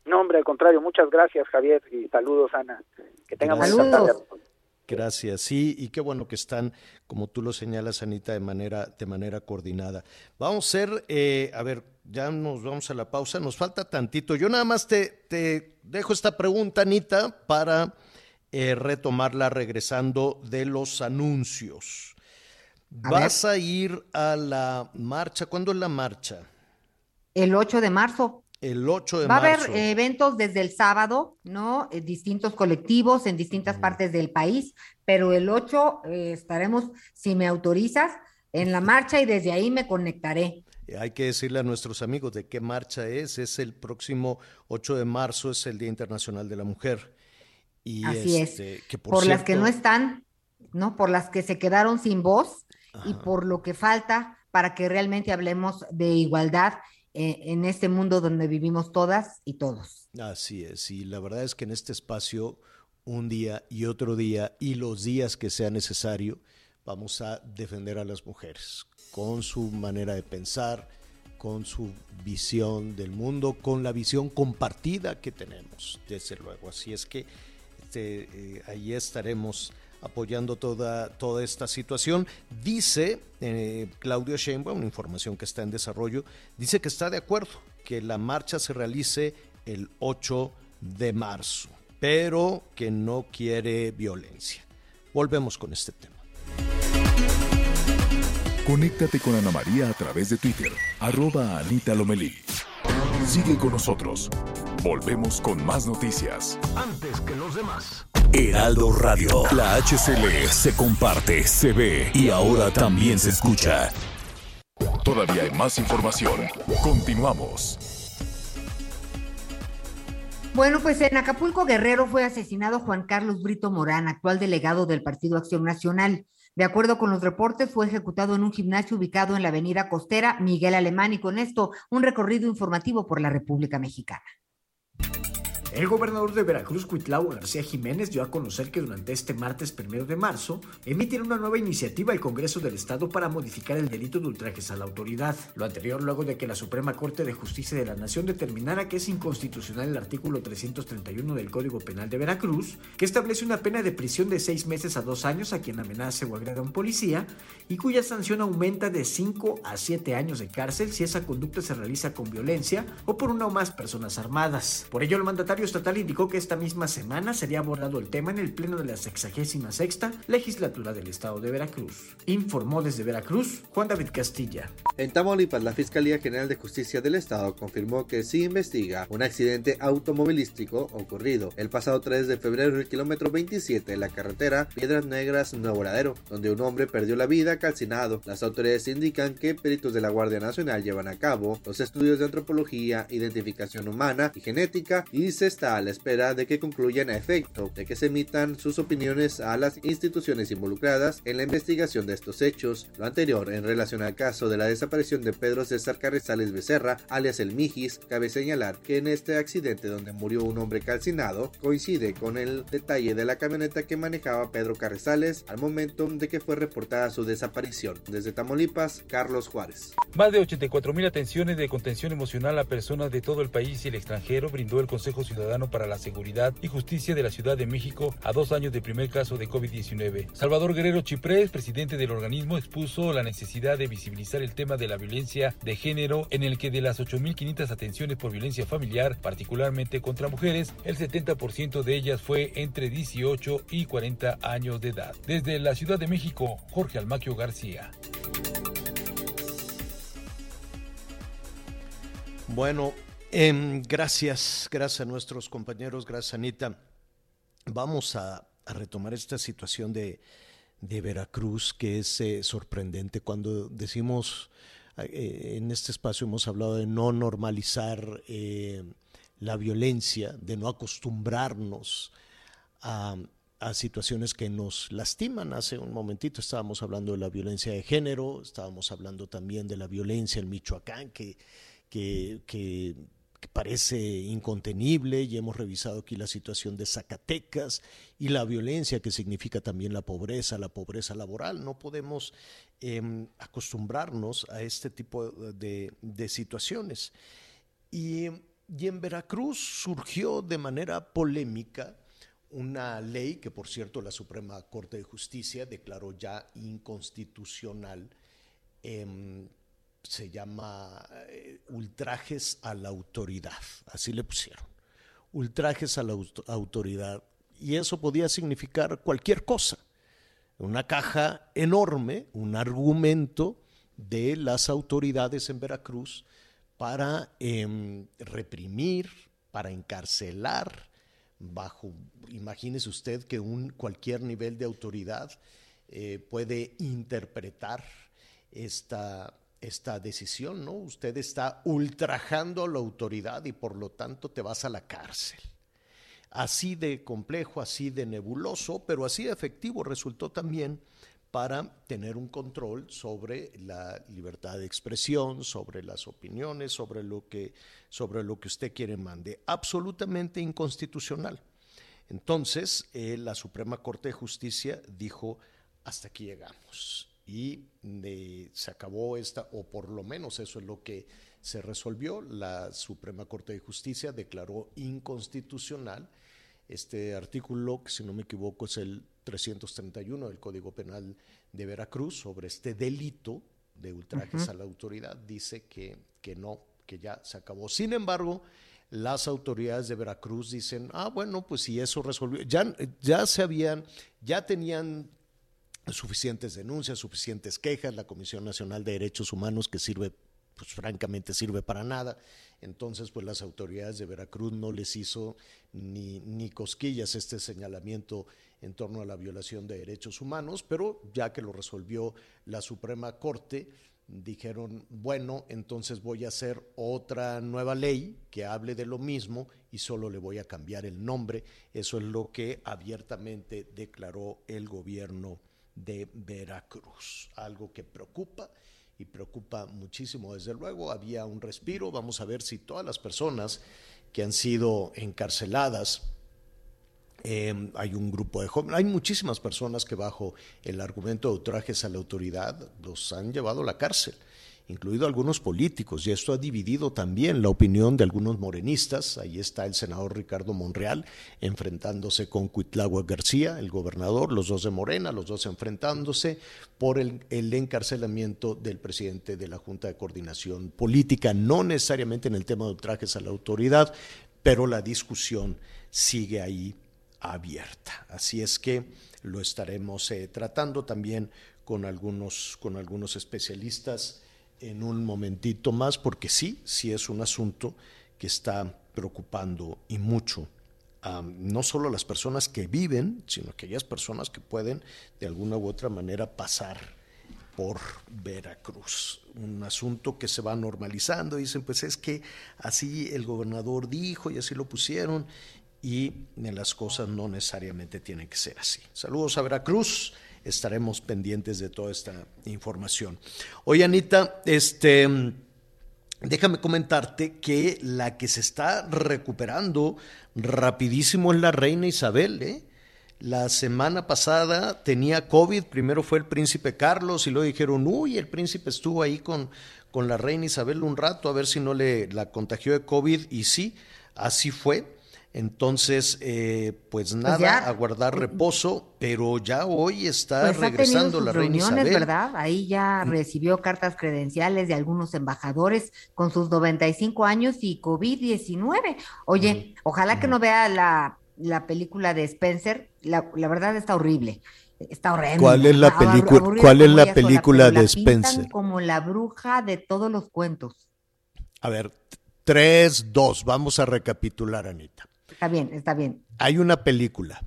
No, hombre, al contrario, muchas gracias, Javier, y saludos, Ana. Que tengan buena tarde. Gracias, sí, y qué bueno que están, como tú lo señalas, Anita, de manera, de manera coordinada. Vamos a ser, eh, a ver, ya nos vamos a la pausa, nos falta tantito. Yo nada más te, te dejo esta pregunta, Anita, para eh, retomarla regresando de los anuncios. A ¿Vas a ir a la marcha? ¿Cuándo es la marcha? El 8 de marzo. El 8 de Va a haber eh, eventos desde el sábado, ¿no? En distintos colectivos en distintas partes del país, pero el 8 eh, estaremos, si me autorizas, en la marcha y desde ahí me conectaré. Eh, Hay que decirle a nuestros amigos de qué marcha es. Es el próximo 8 de marzo, es el Día Internacional de la Mujer. Y Así este, es. que por por, las que no están, ¿no? Por las que se quedaron sin voz y por lo que falta para que realmente hablemos de igualdad eh, en este mundo donde vivimos todas y todos. Así es, y la verdad es que en este espacio, un día y otro día, y los días que sea necesario, vamos a defender a las mujeres con su manera de pensar, con su visión del mundo, con la visión compartida que tenemos, desde luego. Así es que este, eh, ahí estaremos apoyando toda, toda esta situación. Dice eh, Claudio Sheinbaum, una información que está en desarrollo, dice que está de acuerdo que la marcha se realice el 8 de marzo, pero que no quiere violencia. Volvemos con este tema. Conéctate con Ana María a través de Twitter, arroba Anita Lomelí. Sigue con nosotros. Volvemos con más noticias. Antes que los demás. Heraldo Radio. La HCL se comparte, se ve y ahora también se escucha. Todavía hay más información. Continuamos. Bueno, pues en Acapulco Guerrero fue asesinado Juan Carlos Brito Morán, actual delegado del Partido Acción Nacional. De acuerdo con los reportes, fue ejecutado en un gimnasio ubicado en la avenida costera Miguel Alemán y con esto un recorrido informativo por la República Mexicana. El gobernador de Veracruz, Cuitlao García Jiménez, dio a conocer que durante este martes primero de marzo emitirá una nueva iniciativa al Congreso del Estado para modificar el delito de ultrajes a la autoridad. Lo anterior luego de que la Suprema Corte de Justicia de la Nación determinara que es inconstitucional el artículo 331 del Código Penal de Veracruz, que establece una pena de prisión de seis meses a dos años a quien amenace o agreda a un policía y cuya sanción aumenta de 5 a 7 años de cárcel si esa conducta se realiza con violencia o por una o más personas armadas. Por ello, el mandatario estatal indicó que esta misma semana sería abordado el tema en el pleno de la 66 legislatura del estado de Veracruz. Informó desde Veracruz Juan David Castilla. En Tamaulipas, la Fiscalía General de Justicia del Estado confirmó que sí investiga un accidente automovilístico ocurrido el pasado 3 de febrero en el kilómetro 27 de la carretera Piedras Negras Nuevo Ladero, donde un hombre perdió la vida calcinado. Las autoridades indican que peritos de la Guardia Nacional llevan a cabo los estudios de antropología, identificación humana y genética y se está a la espera de que concluyan a efecto de que se emitan sus opiniones a las instituciones involucradas en la investigación de estos hechos. Lo anterior en relación al caso de la desaparición de Pedro César Carrizales Becerra, alias El Mijis, cabe señalar que en este accidente donde murió un hombre calcinado coincide con el detalle de la camioneta que manejaba Pedro Carrizales al momento de que fue reportada su desaparición. Desde Tamaulipas, Carlos Juárez. Más de 84 mil atenciones de contención emocional a personas de todo el país y el extranjero brindó el Consejo Ciudadano para la Seguridad y Justicia de la Ciudad de México a dos años del primer caso de COVID-19. Salvador Guerrero Chiprés, presidente del organismo, expuso la necesidad de visibilizar el tema de la violencia de género en el que de las 8.500 atenciones por violencia familiar, particularmente contra mujeres, el 70% de ellas fue entre 18 y 40 años de edad. Desde la Ciudad de México, Jorge Almaquio García. Bueno, em, gracias, gracias a nuestros compañeros, gracias Anita. Vamos a, a retomar esta situación de, de Veracruz que es eh, sorprendente cuando decimos, eh, en este espacio hemos hablado de no normalizar eh, la violencia, de no acostumbrarnos a, a situaciones que nos lastiman. Hace un momentito estábamos hablando de la violencia de género, estábamos hablando también de la violencia en Michoacán, que, que, que, que parece incontenible, y hemos revisado aquí la situación de Zacatecas y la violencia que significa también la pobreza, la pobreza laboral. No podemos eh, acostumbrarnos a este tipo de, de situaciones. Y, y en Veracruz surgió de manera polémica una ley que, por cierto, la Suprema Corte de Justicia declaró ya inconstitucional, eh, se llama eh, ultrajes a la autoridad, así le pusieron, ultrajes a la aut autoridad, y eso podía significar cualquier cosa, una caja enorme, un argumento de las autoridades en Veracruz para eh, reprimir, para encarcelar, bajo, imagínese usted que un cualquier nivel de autoridad eh, puede interpretar esta, esta decisión, ¿no? Usted está ultrajando a la autoridad y por lo tanto te vas a la cárcel. Así de complejo, así de nebuloso, pero así de efectivo resultó también para tener un control sobre la libertad de expresión, sobre las opiniones, sobre lo que, sobre lo que usted quiere mande. Absolutamente inconstitucional. Entonces, eh, la Suprema Corte de Justicia dijo, hasta aquí llegamos. Y eh, se acabó esta, o por lo menos eso es lo que se resolvió. La Suprema Corte de Justicia declaró inconstitucional este artículo, que si no me equivoco es el 331 del Código Penal de Veracruz sobre este delito de ultrajes uh -huh. a la autoridad, dice que, que no, que ya se acabó. Sin embargo, las autoridades de Veracruz dicen, ah, bueno, pues si eso resolvió, ya, ya se habían, ya tenían suficientes denuncias, suficientes quejas, la Comisión Nacional de Derechos Humanos que sirve pues francamente sirve para nada. Entonces, pues las autoridades de Veracruz no les hizo ni, ni cosquillas este señalamiento en torno a la violación de derechos humanos, pero ya que lo resolvió la Suprema Corte, dijeron, bueno, entonces voy a hacer otra nueva ley que hable de lo mismo y solo le voy a cambiar el nombre. Eso es lo que abiertamente declaró el gobierno de Veracruz, algo que preocupa y preocupa muchísimo. Desde luego había un respiro. Vamos a ver si todas las personas que han sido encarceladas, eh, hay un grupo de jóvenes, hay muchísimas personas que bajo el argumento de ultrajes a la autoridad los han llevado a la cárcel incluido algunos políticos, y esto ha dividido también la opinión de algunos morenistas. Ahí está el senador Ricardo Monreal enfrentándose con Cuitlagua García, el gobernador, los dos de Morena, los dos enfrentándose por el, el encarcelamiento del presidente de la Junta de Coordinación Política, no necesariamente en el tema de ultrajes a la autoridad, pero la discusión sigue ahí abierta. Así es que lo estaremos eh, tratando también con algunos, con algunos especialistas en un momentito más, porque sí, sí es un asunto que está preocupando y mucho um, no solo a las personas que viven, sino aquellas personas que pueden de alguna u otra manera pasar por Veracruz. Un asunto que se va normalizando. Dicen, pues es que así el gobernador dijo y así lo pusieron y las cosas no necesariamente tienen que ser así. Saludos a Veracruz. Estaremos pendientes de toda esta información. Oye, Anita, este, déjame comentarte que la que se está recuperando rapidísimo es la reina Isabel, ¿eh? La semana pasada tenía COVID, primero fue el príncipe Carlos y luego dijeron, uy, el príncipe estuvo ahí con, con la reina Isabel un rato a ver si no le la contagió de COVID y sí, así fue. Entonces, eh, pues nada, ya. a guardar reposo, pero ya hoy está Pues ha regresando sus la reina reuniones, Isabel. ¿verdad? Ahí ya recibió cartas credenciales de algunos embajadores con sus 95 años y COVID-19. Oye, ojalá que no vea la, la película de Spencer, la, la verdad está horrible. Está horrible. ¿Cuál es la película- cuál es la película de Spencer? Como la bruja de todos los cuentos. A ver, tres, dos, vamos a recapitular, Anita. Está bien, está bien. Hay una película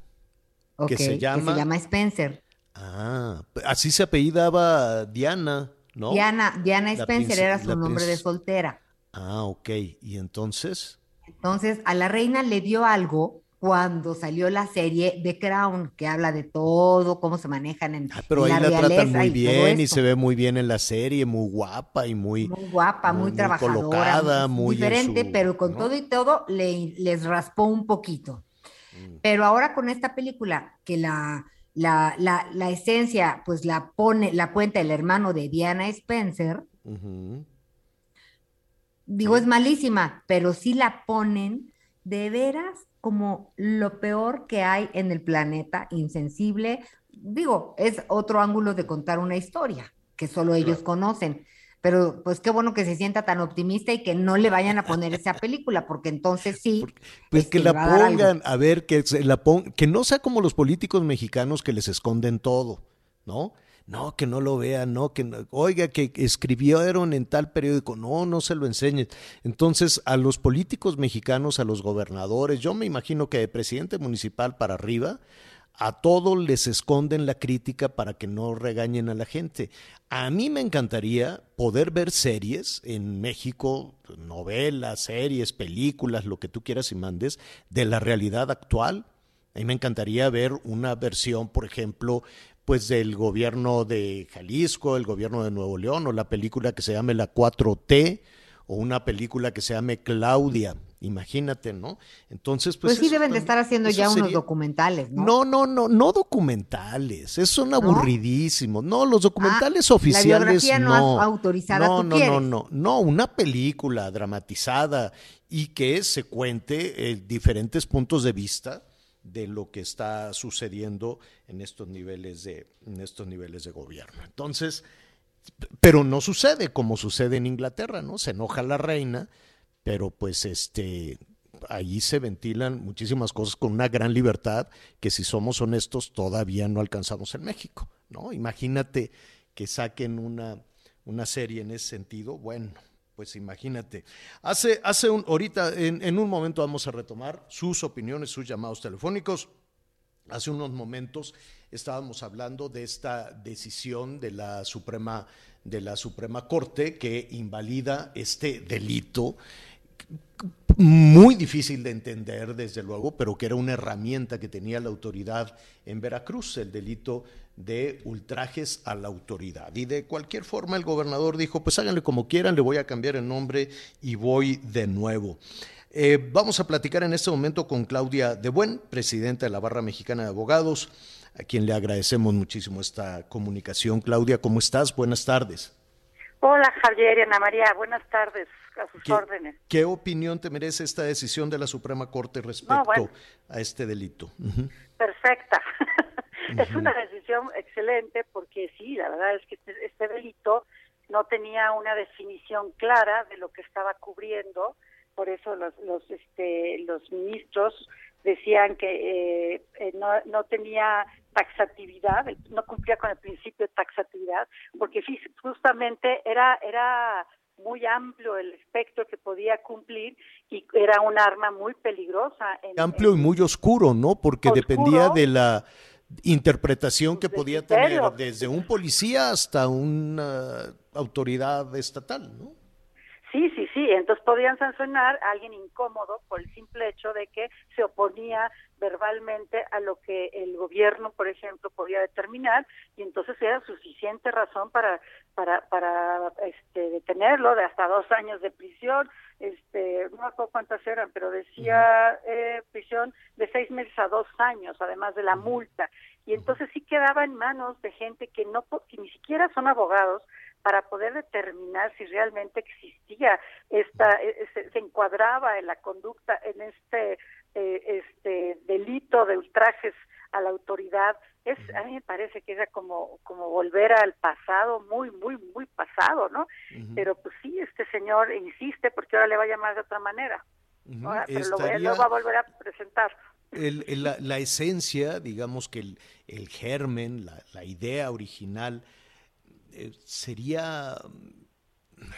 Ok, que se llama... Spencer. Ah, así se apellidaba Diana, ¿no? Diana, Diana Spencer era su nombre de soltera. Ah, ok. ¿Y entonces? Entonces, a la reina le dio algo cuando salió la serie The Crown, que habla de todo, cómo se manejan en, Ah, Pero en ahí la, tratan realeza muy y bien y se ve muy bien en la serie, muy guapa y muy... Muy guapa, muy, trabajadora, colocada, muy muy en diferente, su- pero con ¿no? todo y todo le, les raspó un poquito. Mm. Pero ahora con esta película, que la, la, la, la esencia, pues la pone, la cuenta el hermano de Diana Spencer, digo, es malísima, pero sí la ponen de veras como lo peor que hay en el planeta, insensible. Digo, es otro ángulo de contar una historia que solo ellos conocen. Pero pues qué bueno que se sienta tan optimista y que no le vayan a poner esa película, porque entonces sí. Pues este, que la a pongan, a ver, que se la que no sea como los políticos mexicanos que les esconden todo, ¿no? No, que no lo vean, no, que no- oiga, que escribieron en tal periódico, no, no se lo enseñen. Entonces, a los políticos mexicanos, a los gobernadores, yo me imagino que de presidente municipal para arriba, a todos les esconden la crítica para que no regañen a la gente. A mí me encantaría poder ver series en México, novelas, series, películas, lo que tú quieras y mandes, de la realidad actual. A mí me encantaría ver una versión, por ejemplo, pues del gobierno de Jalisco, el gobierno de Nuevo León, o la película que se llame La 4T, o una película que se llame Claudia. Imagínate, ¿no? Entonces, pues. Pues, sí eso deben de estar haciendo eso ya unos documentales, ¿no? no, no, no, no documentales, esos son aburridísimos. No, los documentales Ah, la oficiales biografía no no. autorizada, No, ¿tú no, no, quieres? no, no, una película dramatizada y que se cuente eh, diferentes puntos de vista de lo que está sucediendo en estos niveles de en estos niveles de gobierno. Entonces, pero no sucede como sucede en Inglaterra, ¿no? Se enoja la reina, pero pues este allí se ventilan muchísimas cosas con una gran libertad que si somos honestos todavía no alcanzamos en México, ¿no? Imagínate que saquen una, una serie en ese sentido, bueno, pues imagínate. Hace, hace un, ahorita, en, en un momento vamos a retomar sus opiniones, sus llamados telefónicos. Hace unos momentos estábamos hablando de esta decisión de la Suprema, de la Suprema Corte que invalida este delito muy difícil de entender, desde luego, pero que era una herramienta que tenía la autoridad en Veracruz, el delito de ultrajes a la autoridad. Y de cualquier forma el gobernador dijo, pues háganle como quieran, le voy a cambiar el nombre y voy de nuevo. Eh, vamos a platicar en este momento con Claudia De Buen, presidenta de la Barra Mexicana de Abogados, a quien le agradecemos muchísimo esta comunicación. Claudia, ¿cómo estás? Buenas tardes. Hola Javier y Ana María, buenas tardes, a sus órdenes. ¿Qué opinión te merece esta decisión de la Suprema Corte respecto No, bueno. a este delito? Perfecta. es una decisión excelente porque sí, la verdad es que este, este delito no tenía una definición clara de lo que estaba cubriendo, por eso los los este los ministros decían que eh, eh, no, no tenía taxatividad, no cumplía con el principio de taxatividad, porque justamente era era muy amplio el espectro que podía cumplir y era un arma muy peligrosa. En, Amplio y muy oscuro, ¿no? Porque dependía de la interpretación que podía tener desde un policía hasta una autoridad estatal, ¿no? Sí. Entonces podían sancionar a alguien incómodo por el simple hecho de que se oponía verbalmente a lo que el gobierno, por ejemplo, podía determinar y entonces era suficiente razón para para para este detenerlo de hasta dos años de prisión. Este, no me acuerdo cuántas eran, pero decía eh, prisión de seis meses a dos años, además de la multa. Y entonces sí quedaba en manos de gente que no que ni siquiera son abogados para poder determinar si realmente existía esta eh, se, se encuadraba en la conducta en este eh, este delito de ultrajes a la autoridad. Es a mí me parece que era como como volver al pasado muy muy muy pasado no pero pues sí este señor insiste porque ahora le va a llamar de otra manera. Ahora, pero lo va a volver a presentar. El- el- la, la esencia, digamos que el, el germen, la, la idea original, eh, sería,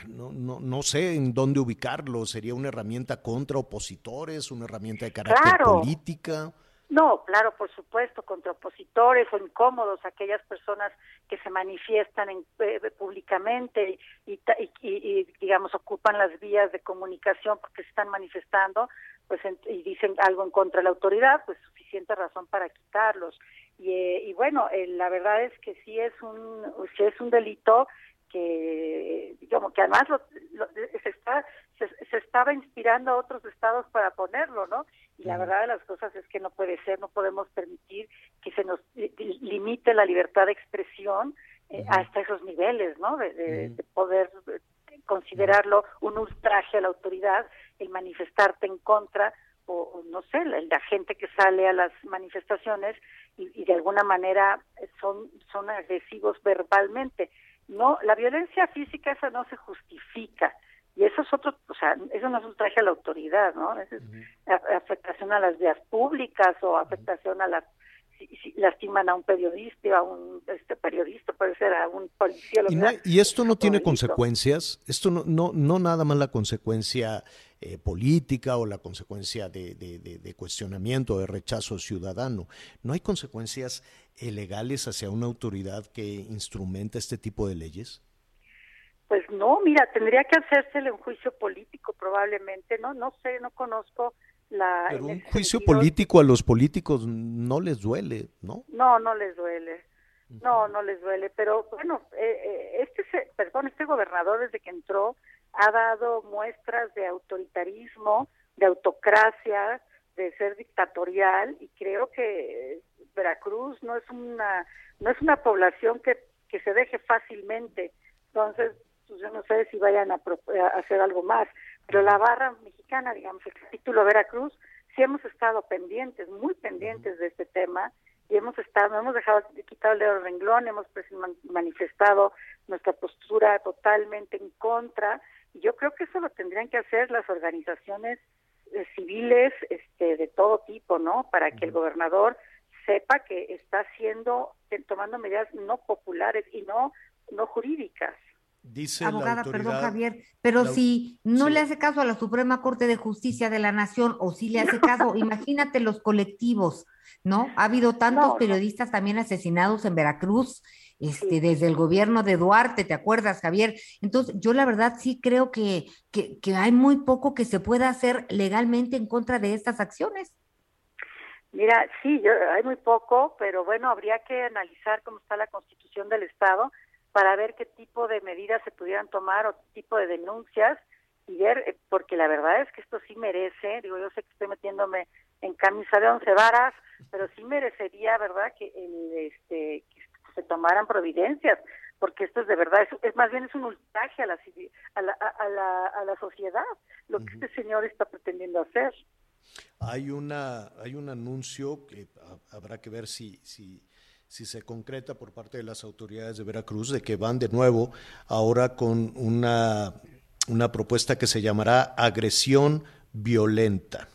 no, no, no sé en dónde ubicarlo, sería una herramienta contra opositores, una herramienta de carácter Claro. política. No, claro, por supuesto, contra opositores o incómodos, aquellas personas que se manifiestan en- eh, públicamente y- y, digamos, ocupan las vías de comunicación porque se están manifestando pues en- y dicen algo en contra de la autoridad, pues suficiente razón para quitarlos. Y, eh, y bueno, eh, la verdad es que sí es un, sí es un delito que, digamos, que además lo- lo- se, está, se, se estaba inspirando a otros estados para ponerlo, ¿no? Y la verdad de las cosas es que no puede ser, no podemos permitir que se nos li- li- limite la libertad de expresión eh, hasta esos niveles, ¿no? De, de- de poder eh, considerarlo un ultraje a la autoridad, el manifestarte en contra o, o no sé, la, la gente que sale a las manifestaciones y, y de alguna manera son son agresivos verbalmente. No, la violencia física esa no se justifica y eso es otro, o sea, eso no es ultraje a la autoridad, ¿no? Eso es afectación a las vías públicas o afectación a las si, si lastiman a un periodista, a un este periodista, puede ser a un policía, lo Y, no- y esto no tiene consecuencias, esto no, no, no nada más la consecuencia eh, política o la consecuencia de, de- de- de cuestionamiento, de rechazo ciudadano, no hay consecuencias eh, legales hacia una autoridad que instrumenta este tipo de leyes. Pues no, mira, tendría que hacérsele un juicio político probablemente, ¿no? No sé, no conozco la... Pero un juicio sentido. político a los políticos no les duele, ¿no? No, no les duele. No, no les duele. Pero bueno, eh, eh, este, perdón, este gobernador desde que entró ha dado muestras de autoritarismo, de autocracia, de ser dictatorial y creo que Veracruz no es una no es una población que, que se deje fácilmente. Entonces, pues yo no sé si vayan a, pro- a hacer algo más. Pero la barra mexicana, digamos, el capítulo Veracruz, sí hemos estado pendientes, muy pendientes de este tema y hemos estado, hemos dejado de quitar el dedo del renglón, hemos pues, man- manifestado nuestra postura totalmente en contra y yo creo que eso lo tendrían que hacer las organizaciones eh, civiles este, de todo tipo, ¿no? Para que el gobernador sepa que está haciendo, tomando medidas no populares y no, no jurídicas. Dice Abogada, la perdón. Javier, pero la- si no sí. le hace caso a la Suprema Corte de Justicia de la Nación o si le hace caso, imagínate los colectivos, ¿no? Ha habido tantos No, no. periodistas también asesinados en Veracruz, este, desde el gobierno de Duarte, ¿te acuerdas, Javier? Entonces, yo la verdad sí creo que, que, que hay muy poco que se pueda hacer legalmente en contra de estas acciones. Mira, sí, yo, hay muy poco, pero bueno, habría que analizar cómo está la constitución del Estado para ver qué tipo de medidas se pudieran tomar o qué tipo de denuncias y ver, eh, porque la verdad es que esto sí merece, digo, yo sé que estoy metiéndome en camisa de once varas, pero sí merecería, ¿verdad?, que, el, este, que se tomaran providencias, porque esto es de verdad, es, es más bien es un ultraje a la, a la, a, la, a la sociedad, lo que este señor está pretendiendo hacer. Hay una hay un anuncio que ha- habrá que ver si si si se concreta por parte de las autoridades de Veracruz de que van de nuevo ahora con una una propuesta que se llamará agresión violenta.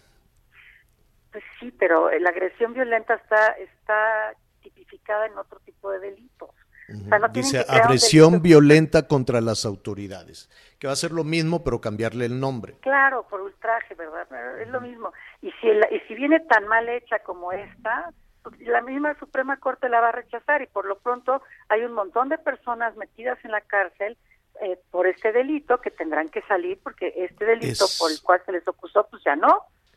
Pues sí, pero la agresión violenta está está tipificada en otro tipo de delitos. O sea, no tienen Dice agresión violenta contra las autoridades, que va a ser lo mismo pero cambiarle el nombre. Claro, por ultraje, ¿verdad? Es lo mismo. Y si el- y si viene tan mal hecha como esta, la misma Suprema Corte la va a rechazar y por lo pronto hay un montón de personas metidas en la cárcel eh, por este delito que tendrán que salir porque este delito Es- por el cual se les acusó pues ya no.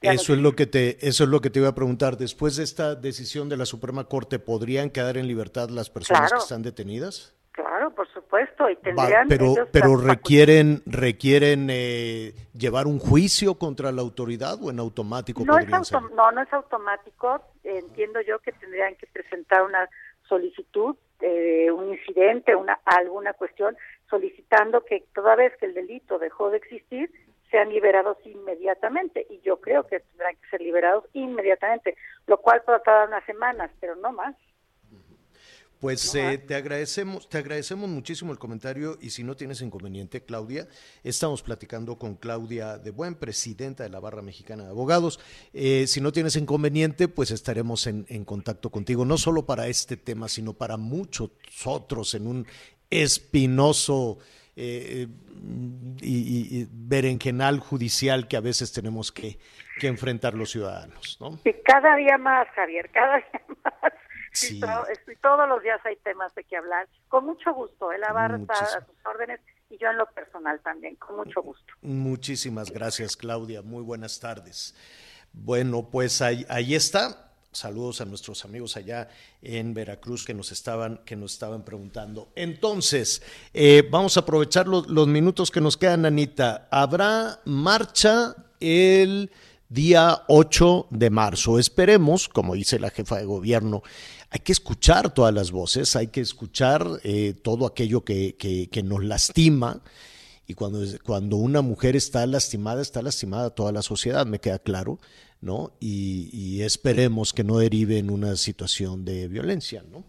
ya no Eso es lo que te, eso es lo que te iba a preguntar. Después de esta decisión de la Suprema Corte, ¿podrían quedar en libertad las personas Claro. que están detenidas? Claro, por supuesto, y Va, tendrían pero pero requieren requieren eh, llevar un juicio contra la autoridad o en automático no es salir? no no es automático. Entiendo yo que tendrían que presentar una solicitud eh, un incidente una alguna cuestión solicitando que toda vez que el delito dejó de existir sean liberados inmediatamente. Y yo creo que tendrán que ser liberados inmediatamente lo cual puede tardar unas semanas pero no más Pues eh, te agradecemos, te agradecemos muchísimo el comentario y si no tienes inconveniente, Claudia, estamos platicando con Claudia de Buen, presidenta de la Barra Mexicana de Abogados. Eh, si no tienes inconveniente, pues estaremos en, en contacto contigo, no solo para este tema, sino para muchos otros en un espinoso eh, y, y- y berenjenal judicial que a veces tenemos que, que enfrentar los ciudadanos, ¿no? y cada día más Javier cada día más Sí. Y todos los días hay temas de que hablar con mucho gusto el barra está a sus órdenes y yo en lo personal también con mucho gusto Muchísimas gracias, Claudia. Muy buenas tardes. Bueno, pues ahí, ahí está. Saludos a nuestros amigos allá en Veracruz que nos estaban, que nos estaban preguntando. Entonces, eh, vamos a aprovechar los, los minutos que nos quedan, Anita. Habrá marcha el día 8 de marzo. Esperemos, como dice la jefa de gobierno, hay que escuchar todas las voces, hay que escuchar eh, todo aquello que, que- que nos lastima. Y cuando, cuando una mujer está lastimada, está lastimada toda la sociedad, me queda claro, ¿no? Y, esperemos que no derive en una situación de violencia, ¿no?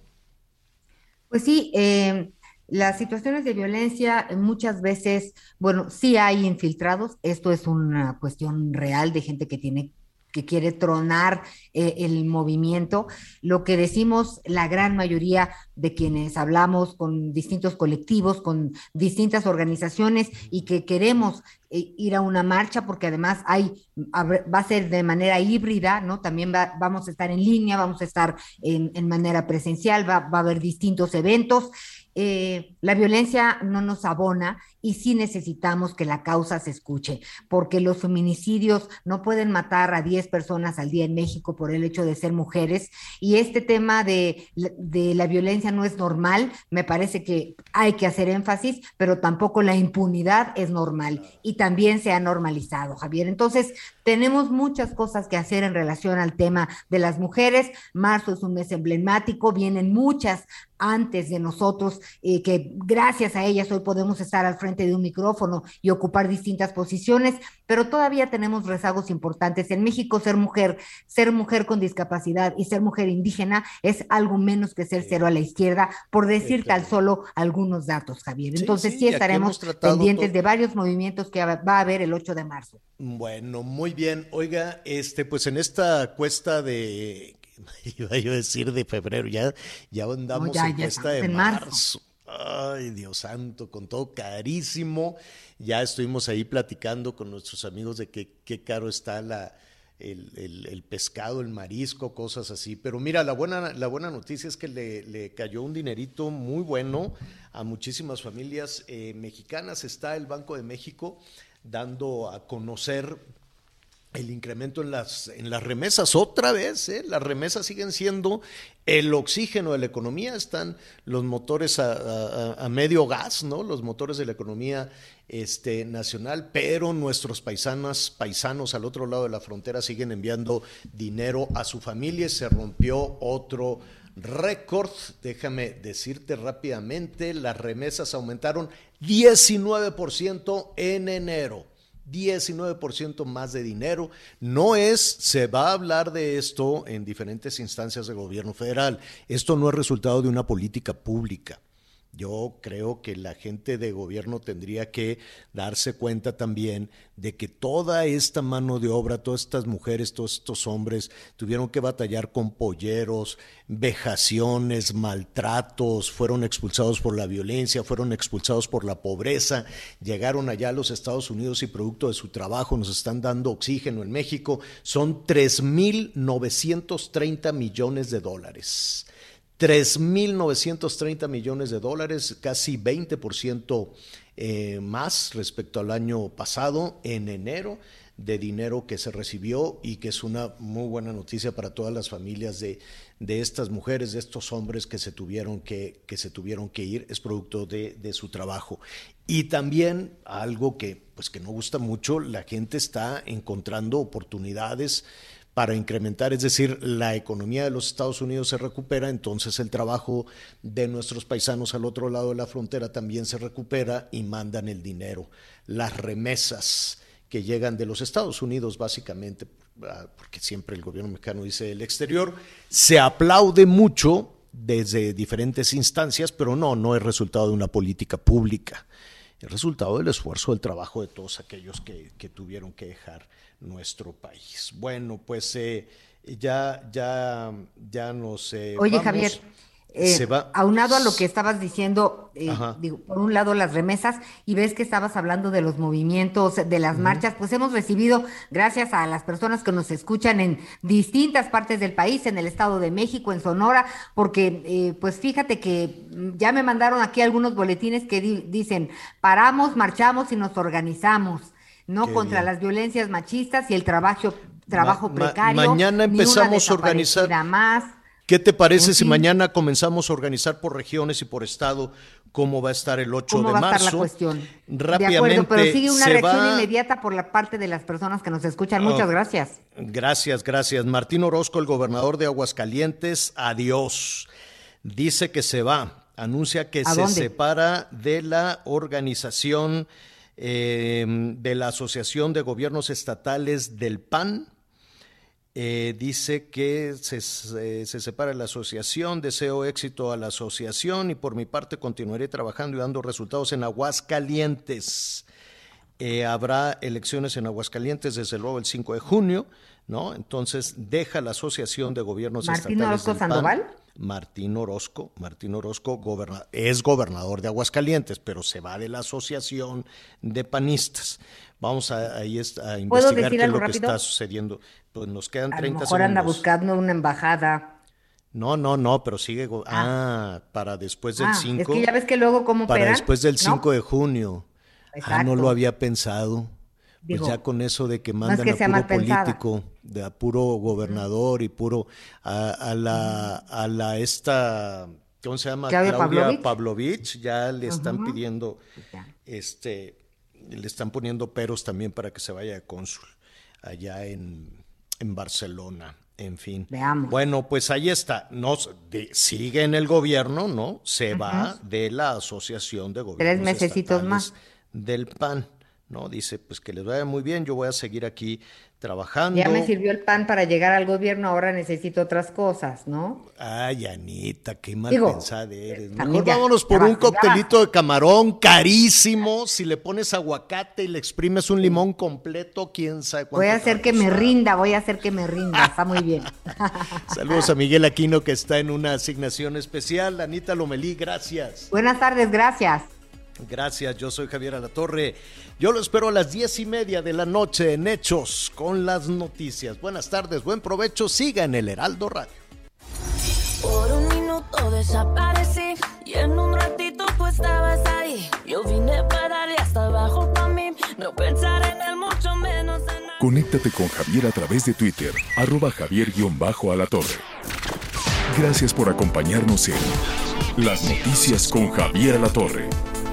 Pues sí, eh, las situaciones de violencia muchas veces, bueno, sí hay infiltrados, esto es una cuestión real de gente que tiene que quiere tronar eh, el movimiento. Lo que decimos la gran mayoría de quienes hablamos con distintos colectivos, con distintas organizaciones y que queremos eh, ir a una marcha porque además hay va a ser de manera híbrida, ¿no? También va- vamos a estar en línea, vamos a estar en, manera presencial, va, va a haber distintos eventos. Eh, la violencia no nos abona y sí necesitamos que la causa se escuche, porque los feminicidios no pueden matar a 10 personas al día en México por el hecho de ser mujeres y este tema de, de la violencia no es normal, me parece que hay que hacer énfasis, pero tampoco la impunidad es normal y también se ha normalizado, Javier. Entonces, tenemos muchas cosas que hacer en relación al tema de las mujeres. Marzo es un mes emblemático, vienen muchas antes de nosotros, eh, que gracias a ellas hoy podemos estar al frente de un micrófono y ocupar distintas posiciones, pero todavía tenemos rezagos importantes. En México ser mujer, ser mujer con discapacidad y ser mujer indígena es algo menos que ser cero a la izquierda, por decir tan solo algunos datos, Javier. Sí, Entonces sí, sí, estaremos pendientes de varios movimientos que va a haber el 8 de marzo. Bueno, muy bien. Oiga, este, pues en esta cuesta de, iba yo a decir de febrero, ya, ya andamos No, ya- en ya cuesta de marzo. Ay, Dios santo, con todo carísimo. Ya estuvimos ahí platicando con nuestros amigos de qué, qué caro está la, el, el- pescado, el marisco, cosas así. Pero mira, la buena, la buena noticia es que le, le cayó un dinerito muy bueno a muchísimas familias eh, mexicanas. Está el Banco de México dando a conocer el incremento en las, en las remesas otra vez, ¿eh? las remesas siguen siendo el oxígeno de la economía, están los motores a, medio gas, ¿no? Los motores de la economía este, nacional, pero nuestros paisanos, paisanos al otro lado de la frontera siguen enviando dinero a su familia. Se rompió otro récord, déjame decirte rápidamente, las remesas aumentaron 19% en enero. 19% más de dinero. No es, se va a hablar de esto en diferentes instancias del gobierno federal. Esto no es resultado de una política pública. Yo creo que la gente de gobierno tendría que darse cuenta también de que toda esta mano de obra, todas estas mujeres, todos estos hombres tuvieron que batallar con polleros, vejaciones, maltratos, fueron expulsados por la violencia, fueron expulsados por la pobreza, llegaron allá a los Estados Unidos y producto de su trabajo nos están dando oxígeno en México. Son 3.930 millones de dólares. 3.930 millones de dólares, casi 20% eh, más respecto al año pasado, en enero, de dinero que se recibió y que es una muy buena noticia para todas las familias de, de estas mujeres, de estos hombres que se tuvieron que, que, se tuvieron que ir, es producto de, de su trabajo. Y también algo que, pues, que no gusta mucho, la gente está encontrando oportunidades para incrementar, es decir, la economía de los Estados Unidos se recupera, entonces el trabajo de nuestros paisanos al otro lado de la frontera también se recupera y mandan el dinero, las remesas que llegan de los Estados Unidos básicamente, ah, porque siempre el gobierno mexicano dice el exterior, se aplaude mucho desde diferentes instancias, pero no, no es resultado de una política pública, es resultado del esfuerzo, del trabajo de todos aquellos que, que tuvieron que dejar nuestro país. Bueno, pues eh, ya, ya, ya nos. Eh, Oye, vamos. Javier. Eh, Se va- aunado a lo que estabas diciendo, eh, digo, por un lado las remesas y ves que estabas hablando de los movimientos, de las marchas, pues hemos recibido, gracias a las personas que nos escuchan en distintas partes del país, en el Estado de México, en Sonora, porque eh, pues fíjate que mm, ya me mandaron aquí algunos boletines que di- dicen, paramos, marchamos y nos organizamos, ¿no? Qué Contra bien. las violencias machistas y el trabajo, trabajo Ma- ma- precario. mañana empezamos a organizar- más. ¿Qué te parece si mañana comenzamos a organizar por regiones y por estado cómo va a estar el 8 ¿Cómo de va a marzo? estar la cuestión? Rápidamente de acuerdo, pero sigue una reacción va- inmediata por la parte de las personas que nos escuchan. Muchas Oh. gracias. Gracias, gracias. Martín Orozco, el gobernador de Aguascalientes, adiós. Dice que se va, anuncia que ¿A se dónde? separa de la organización eh, de la Asociación de Gobiernos Estatales del PAN. Eh, dice que se, se- se separa de la asociación, deseo éxito a la asociación y por mi parte continuaré trabajando y dando resultados en Aguascalientes. Eh, habrá elecciones en Aguascalientes desde luego el 5 de junio, ¿no? Entonces deja la Asociación de Gobiernos Martín Estatales Orozco del PAN. Sandoval. Martín Orozco, Martín Orozco goberna- es gobernador de Aguascalientes, pero se va de la Asociación de Panistas. Vamos a, a ¿Puedo investigar qué es lo que rápido? está sucediendo. Pues nos quedan A lo 30 mejor anda segundos. buscando una embajada. No, no, no, pero sigue. go- Ah, para después del Ah, 5. es que ya ves que luego cómo Para operan, después del ¿no? 5 de junio. Ah, no Exacto. lo había pensado. Pues ya con eso de que no es mandan que a puro político, de a puro gobernador y puro a, a la a la esta ¿cómo se llama? Claudia Claudia Pavlovich. Pavlovich, ya le están pidiendo este le están poniendo peros también para que se vaya de cónsul allá en, en Barcelona. En fin. Veamos. Bueno, pues ahí está. No, de- sigue en el gobierno, ¿no? Se va de la Asociación de Gobiernos mesecitos más. Del PAN, ¿no? Dice, pues que les vaya muy bien, yo voy a seguir aquí trabajando. Ya me sirvió el pan para llegar al gobierno, ahora necesito otras cosas, ¿no? Ay, Anita, qué mal Digo, pensada eres. también Mejor ya, vámonos por un coctelito de camarón carísimo. Si le pones aguacate y le exprimes un limón completo, quién sabe cuánto. Voy a hacer que me rinda, voy a hacer que me rinda, está muy bien. Saludos a Miguel Aquino que está en una asignación especial. Anita Lomelí, gracias. Buenas tardes, gracias. Gracias, yo soy Javier Alatorre. Yo lo espero a las diez y media de la noche en Hechos con las noticias. Buenas tardes, buen provecho, siga en el Heraldo Radio. Por un minuto desaparecí y en un ratito tú estabas ahí. Yo vine para darle hasta abajo para mí, no pensar en él mucho menos en Conéctate con Javier a través de Twitter, arroba javier-alatorre. Gracias por acompañarnos en Las Noticias con Javier Alatorre.